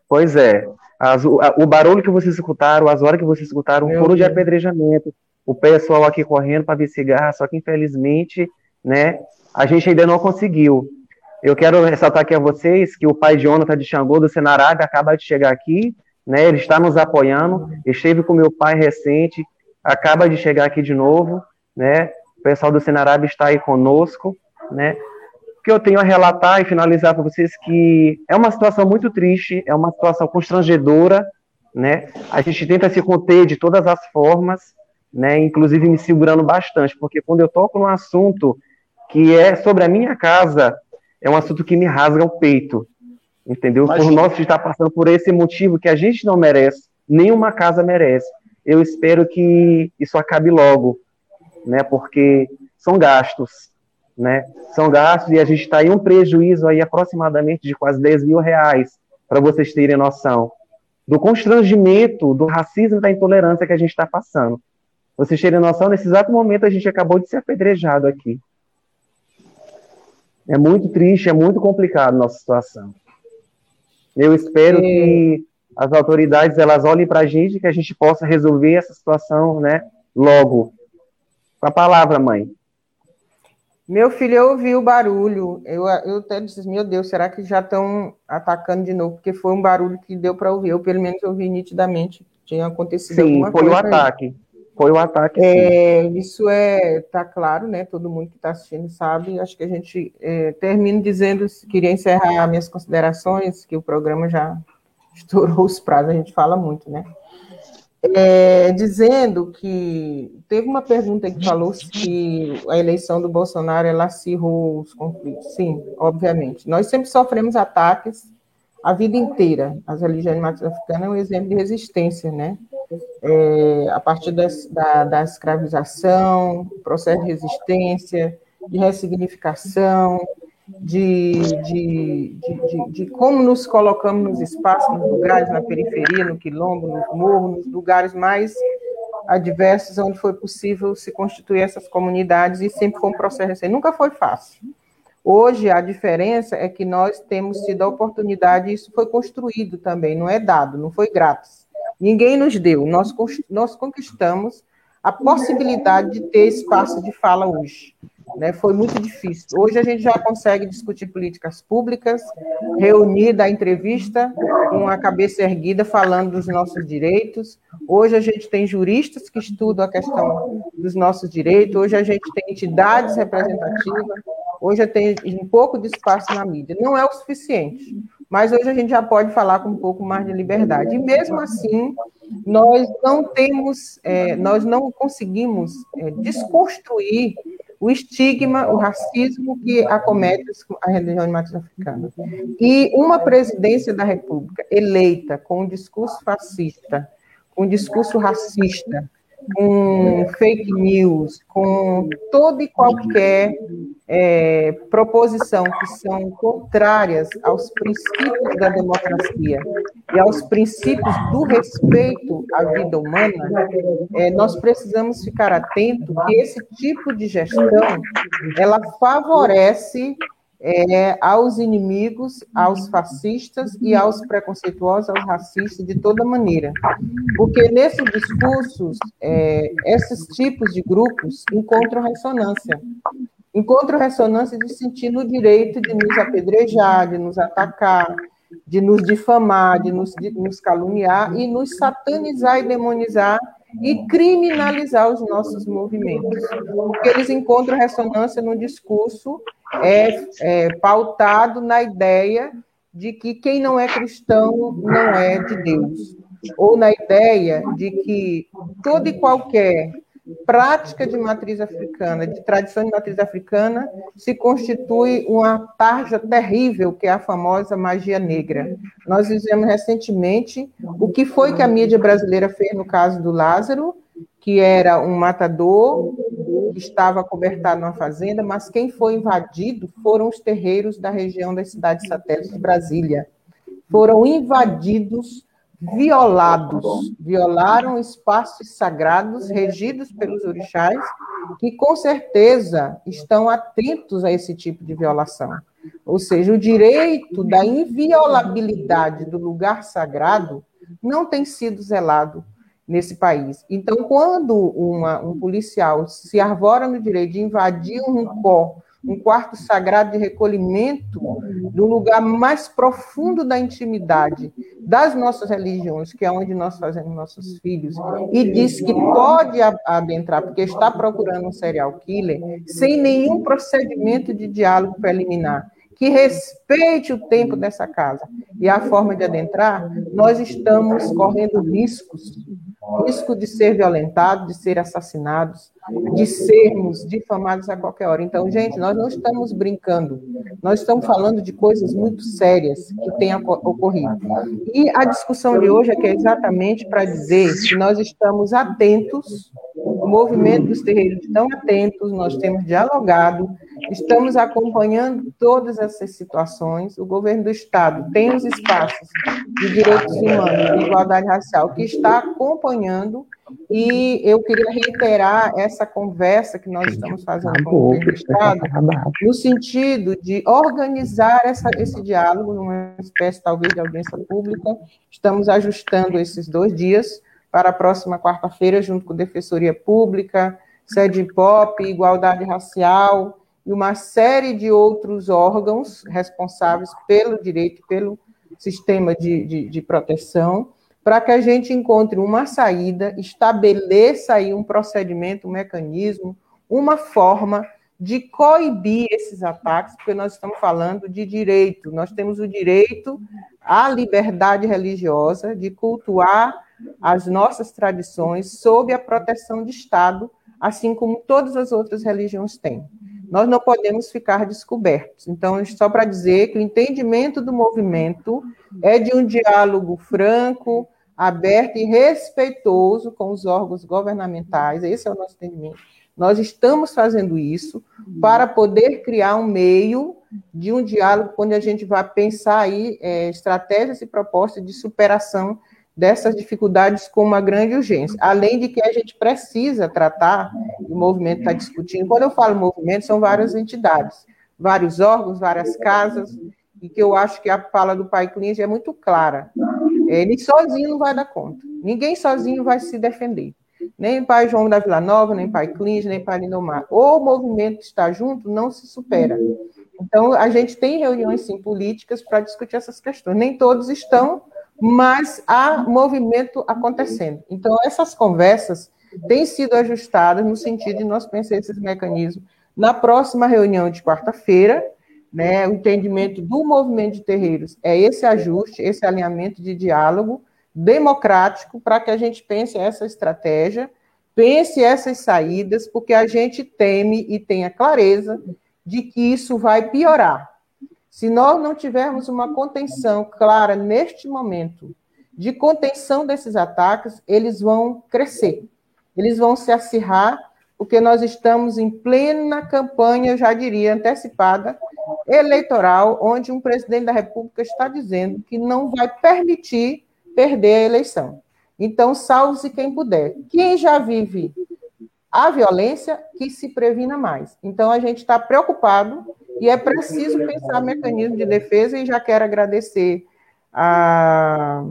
Pois é. A zo- a- o barulho que vocês escutaram, as horas que vocês escutaram Meu foram de apedrejamento. O pessoal aqui correndo para ver cigarro, só que infelizmente, né, a gente ainda não conseguiu. Eu quero ressaltar aqui a vocês que o pai Jonathan de Xangô, do Senaraga, acaba de chegar aqui, né, ele está nos apoiando, esteve com meu pai recente, acaba de chegar aqui de novo, né, o pessoal do Senarabe está aí conosco, né, o que eu tenho a relatar e finalizar para vocês que é uma situação muito triste, é uma situação constrangedora, né? A gente tenta se conter de todas as formas, né? Inclusive me segurando bastante, porque quando eu toco num assunto que é sobre a minha casa, é um assunto que me rasga o peito, entendeu? Por Imagina. nós estar passando por esse motivo que a gente não merece, nenhuma casa merece. Eu espero que isso acabe logo, né? Porque são gastos, né? São gastos e a gente está em um prejuízo aí aproximadamente de quase 10 mil reais, para vocês terem noção do constrangimento, do racismo e da intolerância que a gente está passando. Vocês terem noção, nesse exato momento a gente acabou de ser apedrejado aqui. É muito triste, é muito complicado a nossa situação. Eu espero É. que as autoridades elas olhem para a gente, que a gente possa resolver essa situação, né, logo. Com a palavra, mãe. Meu filho, eu ouvi o barulho. Eu, eu até disse, meu Deus, será que já estão atacando de novo? Porque foi um barulho que deu para ouvir. Eu, pelo menos, ouvi nitidamente. Tinha acontecido Sim, alguma foi o coisa. aí. Ataque. Foi o ataque, sim. É, isso é, tá claro, né? Todo mundo que está assistindo sabe. Acho que a gente é, termino dizendo, queria encerrar minhas considerações, que o programa já estourou os prazos, a gente fala muito, né? É, dizendo que teve uma pergunta que falou que a eleição do Bolsonaro ela acirrou os conflitos. Sim, obviamente. Nós sempre sofremos ataques a vida inteira. As religiões de matriz africana é um exemplo de resistência, né? É, a partir das, da, da escravização, processo de resistência, de ressignificação, de, de, de, de, de como nos colocamos nos espaços, nos lugares, na periferia, no quilombo, nos morros, nos lugares mais adversos onde foi possível se constituir essas comunidades e sempre foi um processo assim. Nunca foi fácil. Hoje, a diferença é que nós temos tido a oportunidade, isso foi construído também, não é dado, não foi grátis. Ninguém nos deu, nós, nós conquistamos a possibilidade de ter espaço de fala hoje. Né? Foi muito difícil. Hoje a gente já consegue discutir políticas públicas, reunir, dar entrevista com a cabeça erguida, falando dos nossos direitos. Hoje a gente tem juristas que estudam a questão dos nossos direitos, hoje a gente tem entidades representativas, hoje tem um pouco de espaço na mídia. Não é o suficiente, mas hoje a gente já pode falar com um pouco mais de liberdade. E mesmo assim, nós não temos, é, nós não conseguimos é, desconstruir o estigma, o racismo que acomete a religião de matriz africana. E uma presidência da República eleita com um discurso fascista, com um discurso racista, com fake news, com toda e qualquer é, proposição que são contrárias aos princípios da democracia e aos princípios do respeito à vida humana, é, nós precisamos ficar atentos que esse tipo de gestão ela favorece é, aos inimigos, aos fascistas e aos preconceituosos, aos racistas, de toda maneira. Porque nesses discursos, é, esses tipos de grupos encontram ressonância. Encontram ressonância de sentir no direito de nos apedrejar, de nos atacar, de nos difamar, de nos, de nos caluniar e nos satanizar e demonizar e criminalizar os nossos movimentos, porque eles encontram ressonância no discurso é, é, pautado na ideia de que quem não é cristão não é de Deus, ou na ideia de que toda e qualquer prática de matriz africana, de tradição de matriz africana, se constitui uma tarja terrível, que é a famosa magia negra. Nós vivemos recentemente o que foi que a mídia brasileira fez no caso do Lázaro, que era um matador que estava cobertado numa fazenda, mas quem foi invadido foram os terreiros da região das cidades satélites de Brasília. Foram invadidos violados, violaram espaços sagrados regidos pelos orixás, que com certeza estão atentos a esse tipo de violação. Ou seja, o direito da inviolabilidade do lugar sagrado não tem sido zelado nesse país. Então, quando uma, um policial se arvora no direito de invadir um rincó um quarto sagrado de recolhimento do lugar mais profundo da intimidade das nossas religiões, que é onde nós fazemos nossos filhos, e diz que pode adentrar, porque está procurando um serial killer, sem nenhum procedimento de diálogo preliminar, que respeite o tempo dessa casa. E a forma de adentrar, nós estamos correndo riscos. Risco de ser violentados, de ser assassinados, de sermos difamados a qualquer hora. Então, gente, nós não estamos brincando, nós estamos falando de coisas muito sérias que têm ocorrido. E a discussão de hoje é que é exatamente para dizer que nós estamos atentos, o movimento dos terreiros estão atentos, nós temos dialogado, estamos acompanhando todas essas situações. O governo do Estado tem os espaços de direitos humanos, de igualdade racial, que está acompanhando e eu queria reiterar essa conversa que nós estamos fazendo com o governo do Estado, no sentido de organizar essa, esse diálogo numa espécie, talvez, de audiência pública. Estamos ajustando esses dois dias para a próxima quarta-feira, junto com a Defensoria Pública, Sede Pop, Igualdade Racial e uma série de outros órgãos responsáveis pelo direito, pelo sistema de, de, de proteção para que a gente encontre uma saída, estabeleça aí um procedimento, um mecanismo, uma forma de coibir esses ataques, porque nós estamos falando de direito, nós temos o direito à liberdade religiosa, de cultuar as nossas tradições sob a proteção de Estado, assim como todas as outras religiões têm. Nós não podemos ficar descobertos. Então, só para dizer que o entendimento do movimento é de um diálogo franco, aberto e respeitoso com os órgãos governamentais, esse é o nosso entendimento. Nós estamos fazendo isso para poder criar um meio de um diálogo onde a gente vai pensar aí é, estratégias e propostas de superação dessas dificuldades com uma grande urgência. Além de que a gente precisa tratar, o movimento está discutindo, quando eu falo movimento, são várias entidades, vários órgãos, várias casas, e que eu acho que a fala do Pai Clínico é muito clara. Ele sozinho não vai dar conta. Ninguém sozinho vai se defender. Nem pai João da Vila Nova, nem pai Clins, nem pai Lindomar. Ou o movimento está junto, não se supera. Então, a gente tem reuniões, sim, políticas para discutir essas questões. Nem todos estão, mas há movimento acontecendo. Então, essas conversas têm sido ajustadas no sentido de nós pensar esses mecanismos na próxima reunião de quarta-feira, né, o entendimento do movimento de terreiros é esse ajuste, esse alinhamento de diálogo democrático para que a gente pense essa estratégia, pense essas saídas, porque a gente teme e tenha clareza de que isso vai piorar. Se nós não tivermos uma contenção clara neste momento de contenção desses ataques, eles vão crescer, eles vão se acirrar, porque nós estamos em plena campanha, eu já diria, antecipada, eleitoral, onde um presidente da República está dizendo que não vai permitir perder a eleição. Então, salve-se quem puder. Quem já vive a violência, que se previna mais. Então, a gente está preocupado e é preciso pensar mecanismo de defesa, e já quero agradecer a,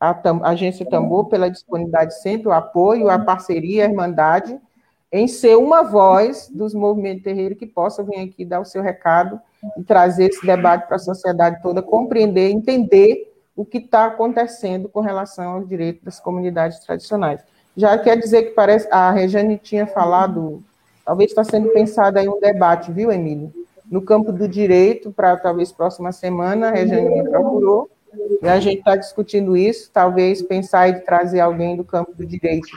a, a Agência Tambor pela disponibilidade sempre, o apoio, a parceria, a irmandade, em ser uma voz dos movimentos terreiros que possa vir aqui dar o seu recado e trazer esse debate para a sociedade toda, compreender, entender o que está acontecendo com relação aos direitos das comunidades tradicionais. Já quer dizer que parece. A Rejane tinha falado, talvez está sendo pensado aí um debate, viu, Emílio? No campo do direito, para talvez próxima semana, a Rejane me procurou, e a gente está discutindo isso, talvez pensar em trazer alguém do campo do direito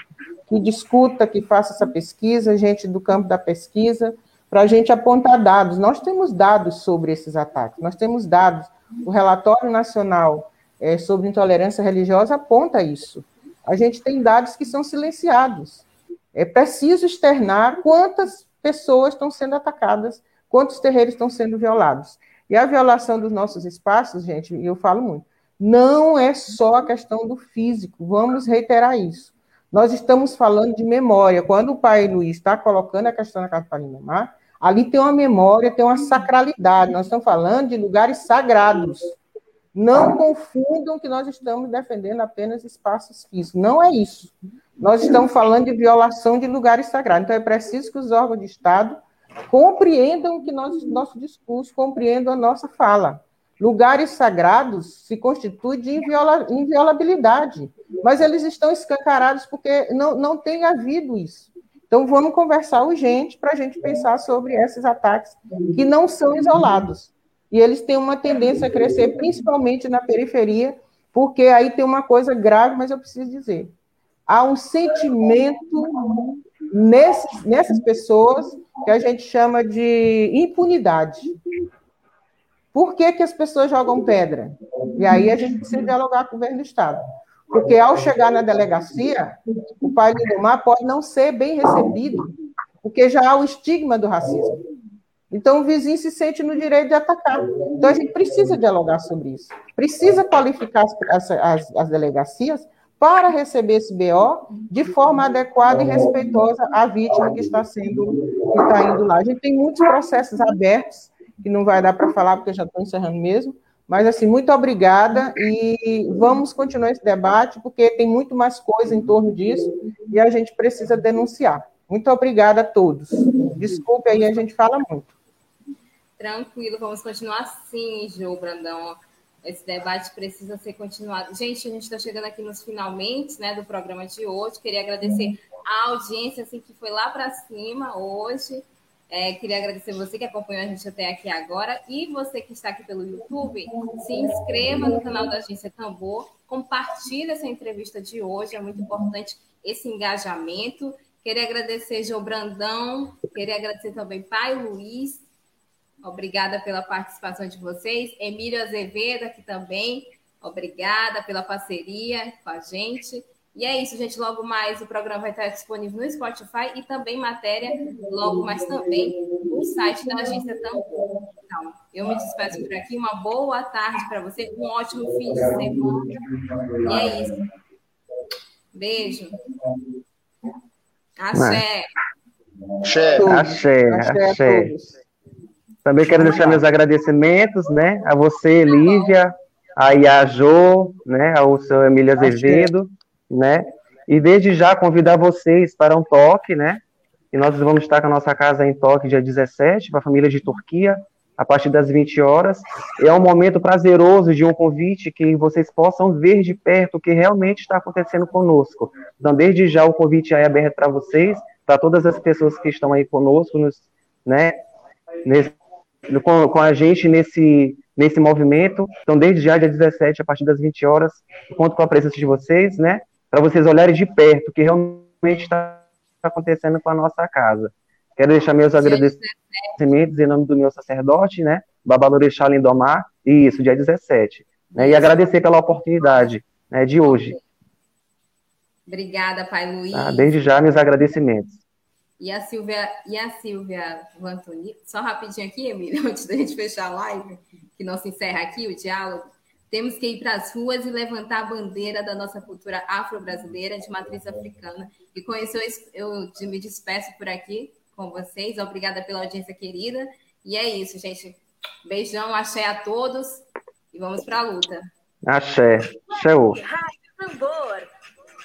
que discuta, que faça essa pesquisa, gente do campo da pesquisa, para a gente apontar dados. Nós temos dados sobre esses ataques, nós temos dados. O relatório nacional é, sobre intolerância religiosa aponta isso. A gente tem dados que são silenciados. É preciso externar quantas pessoas estão sendo atacadas, quantos terreiros estão sendo violados. E a violação dos nossos espaços, gente, eu falo muito, não é só a questão do físico, vamos reiterar isso. Nós estamos falando de memória. Quando o pai Luiz está colocando a questão da Casa Palindomar, ali tem uma memória, tem uma sacralidade. Nós estamos falando de lugares sagrados. Não confundam que nós estamos defendendo apenas espaços físicos. Não é isso. Nós estamos falando de violação de lugares sagrados. Então, é preciso que os órgãos de Estado compreendam que nós, nosso discurso, compreendam a nossa fala. Lugares sagrados se constituem de inviola, inviolabilidade, mas eles estão escancarados porque não, não tem havido isso. Então, vamos conversar urgente para a gente pensar sobre esses ataques que não são isolados. E eles têm uma tendência a crescer, principalmente na periferia, porque aí tem uma coisa grave, mas eu preciso dizer. Há um sentimento nesses, nessas pessoas que a gente chama de impunidade. Por que, que as pessoas jogam pedra? E aí a gente precisa dialogar com o governo do Estado. Porque ao chegar na delegacia, o pai Lindomar pode não ser bem recebido, porque já há o estigma do racismo. Então o vizinho se sente no direito de atacar. Então a gente precisa dialogar sobre isso. Precisa qualificar as, as, as delegacias para receber esse BO de forma adequada e respeitosa à vítima que está sendo que está indo lá. A gente tem muitos processos abertos que não vai dar para falar, porque já estou encerrando mesmo. Mas, assim, muito obrigada e vamos continuar esse debate, porque tem muito mais coisa em torno disso e a gente precisa denunciar. Muito obrigada a todos. Desculpe aí, a gente fala muito. Tranquilo, vamos continuar assim, Jô Brandão. Esse debate precisa ser continuado. Gente, a gente está chegando aqui nos finalmente né, do programa de hoje. Queria agradecer a audiência assim, que foi lá para cima hoje. É, queria agradecer você que acompanhou a gente até aqui agora e você que está aqui pelo YouTube, se inscreva no canal da Agência Tambor, compartilhe essa entrevista de hoje, é muito importante esse engajamento. Queria agradecer João Brandão, queria agradecer também Pai Luiz, obrigada pela participação de vocês, Emílio Azevedo aqui também, obrigada pela parceria com a gente. E é isso, gente. Logo mais o programa vai estar disponível no Spotify e também matéria, logo mais também, no site da agência Tampon. Então, eu me despeço por aqui. Uma boa tarde para você, um ótimo fim de semana. E é isso. Beijo. Axé. Axé. Axé. Axé. Também quero deixar meus agradecimentos, né, a você, Lívia, a Iajô, né, ao seu Emílio Azevedo né? E desde já convidar vocês para um toque, né? E nós vamos estar com a nossa casa em toque dia 17, para a família de Turquia, a partir das 20 horas. É um momento prazeroso de um convite que vocês possam ver de perto o que realmente está acontecendo conosco. Então, desde já, o convite é aberto para vocês, para todas as pessoas que estão aí conosco, nos, né? Nesse, com, com a gente nesse, nesse movimento. Então, desde já, dia 17, a partir das 20 horas, conto com a presença de vocês, né? para vocês olharem de perto o que realmente está acontecendo com a nossa casa. Quero deixar meus agradecimentos em nome do meu sacerdote, né, Babalorixá Lindomar, e isso, dia 17. Né, e agradecer pela oportunidade né, de hoje. Obrigada, Pai Luiz. Tá, desde já, meus agradecimentos. E a Silvia, e a Silvia Antoni, só rapidinho aqui, Emília, *laughs* antes da gente fechar a live, que não se encerra aqui o diálogo. Temos que ir para as ruas e levantar a bandeira da nossa cultura afro-brasileira de matriz africana. E com isso eu, eu me despeço por aqui com vocês. Obrigada pela audiência querida. E é isso, gente. Beijão, axé a todos e vamos para a luta. Axé. Axé. Tambor,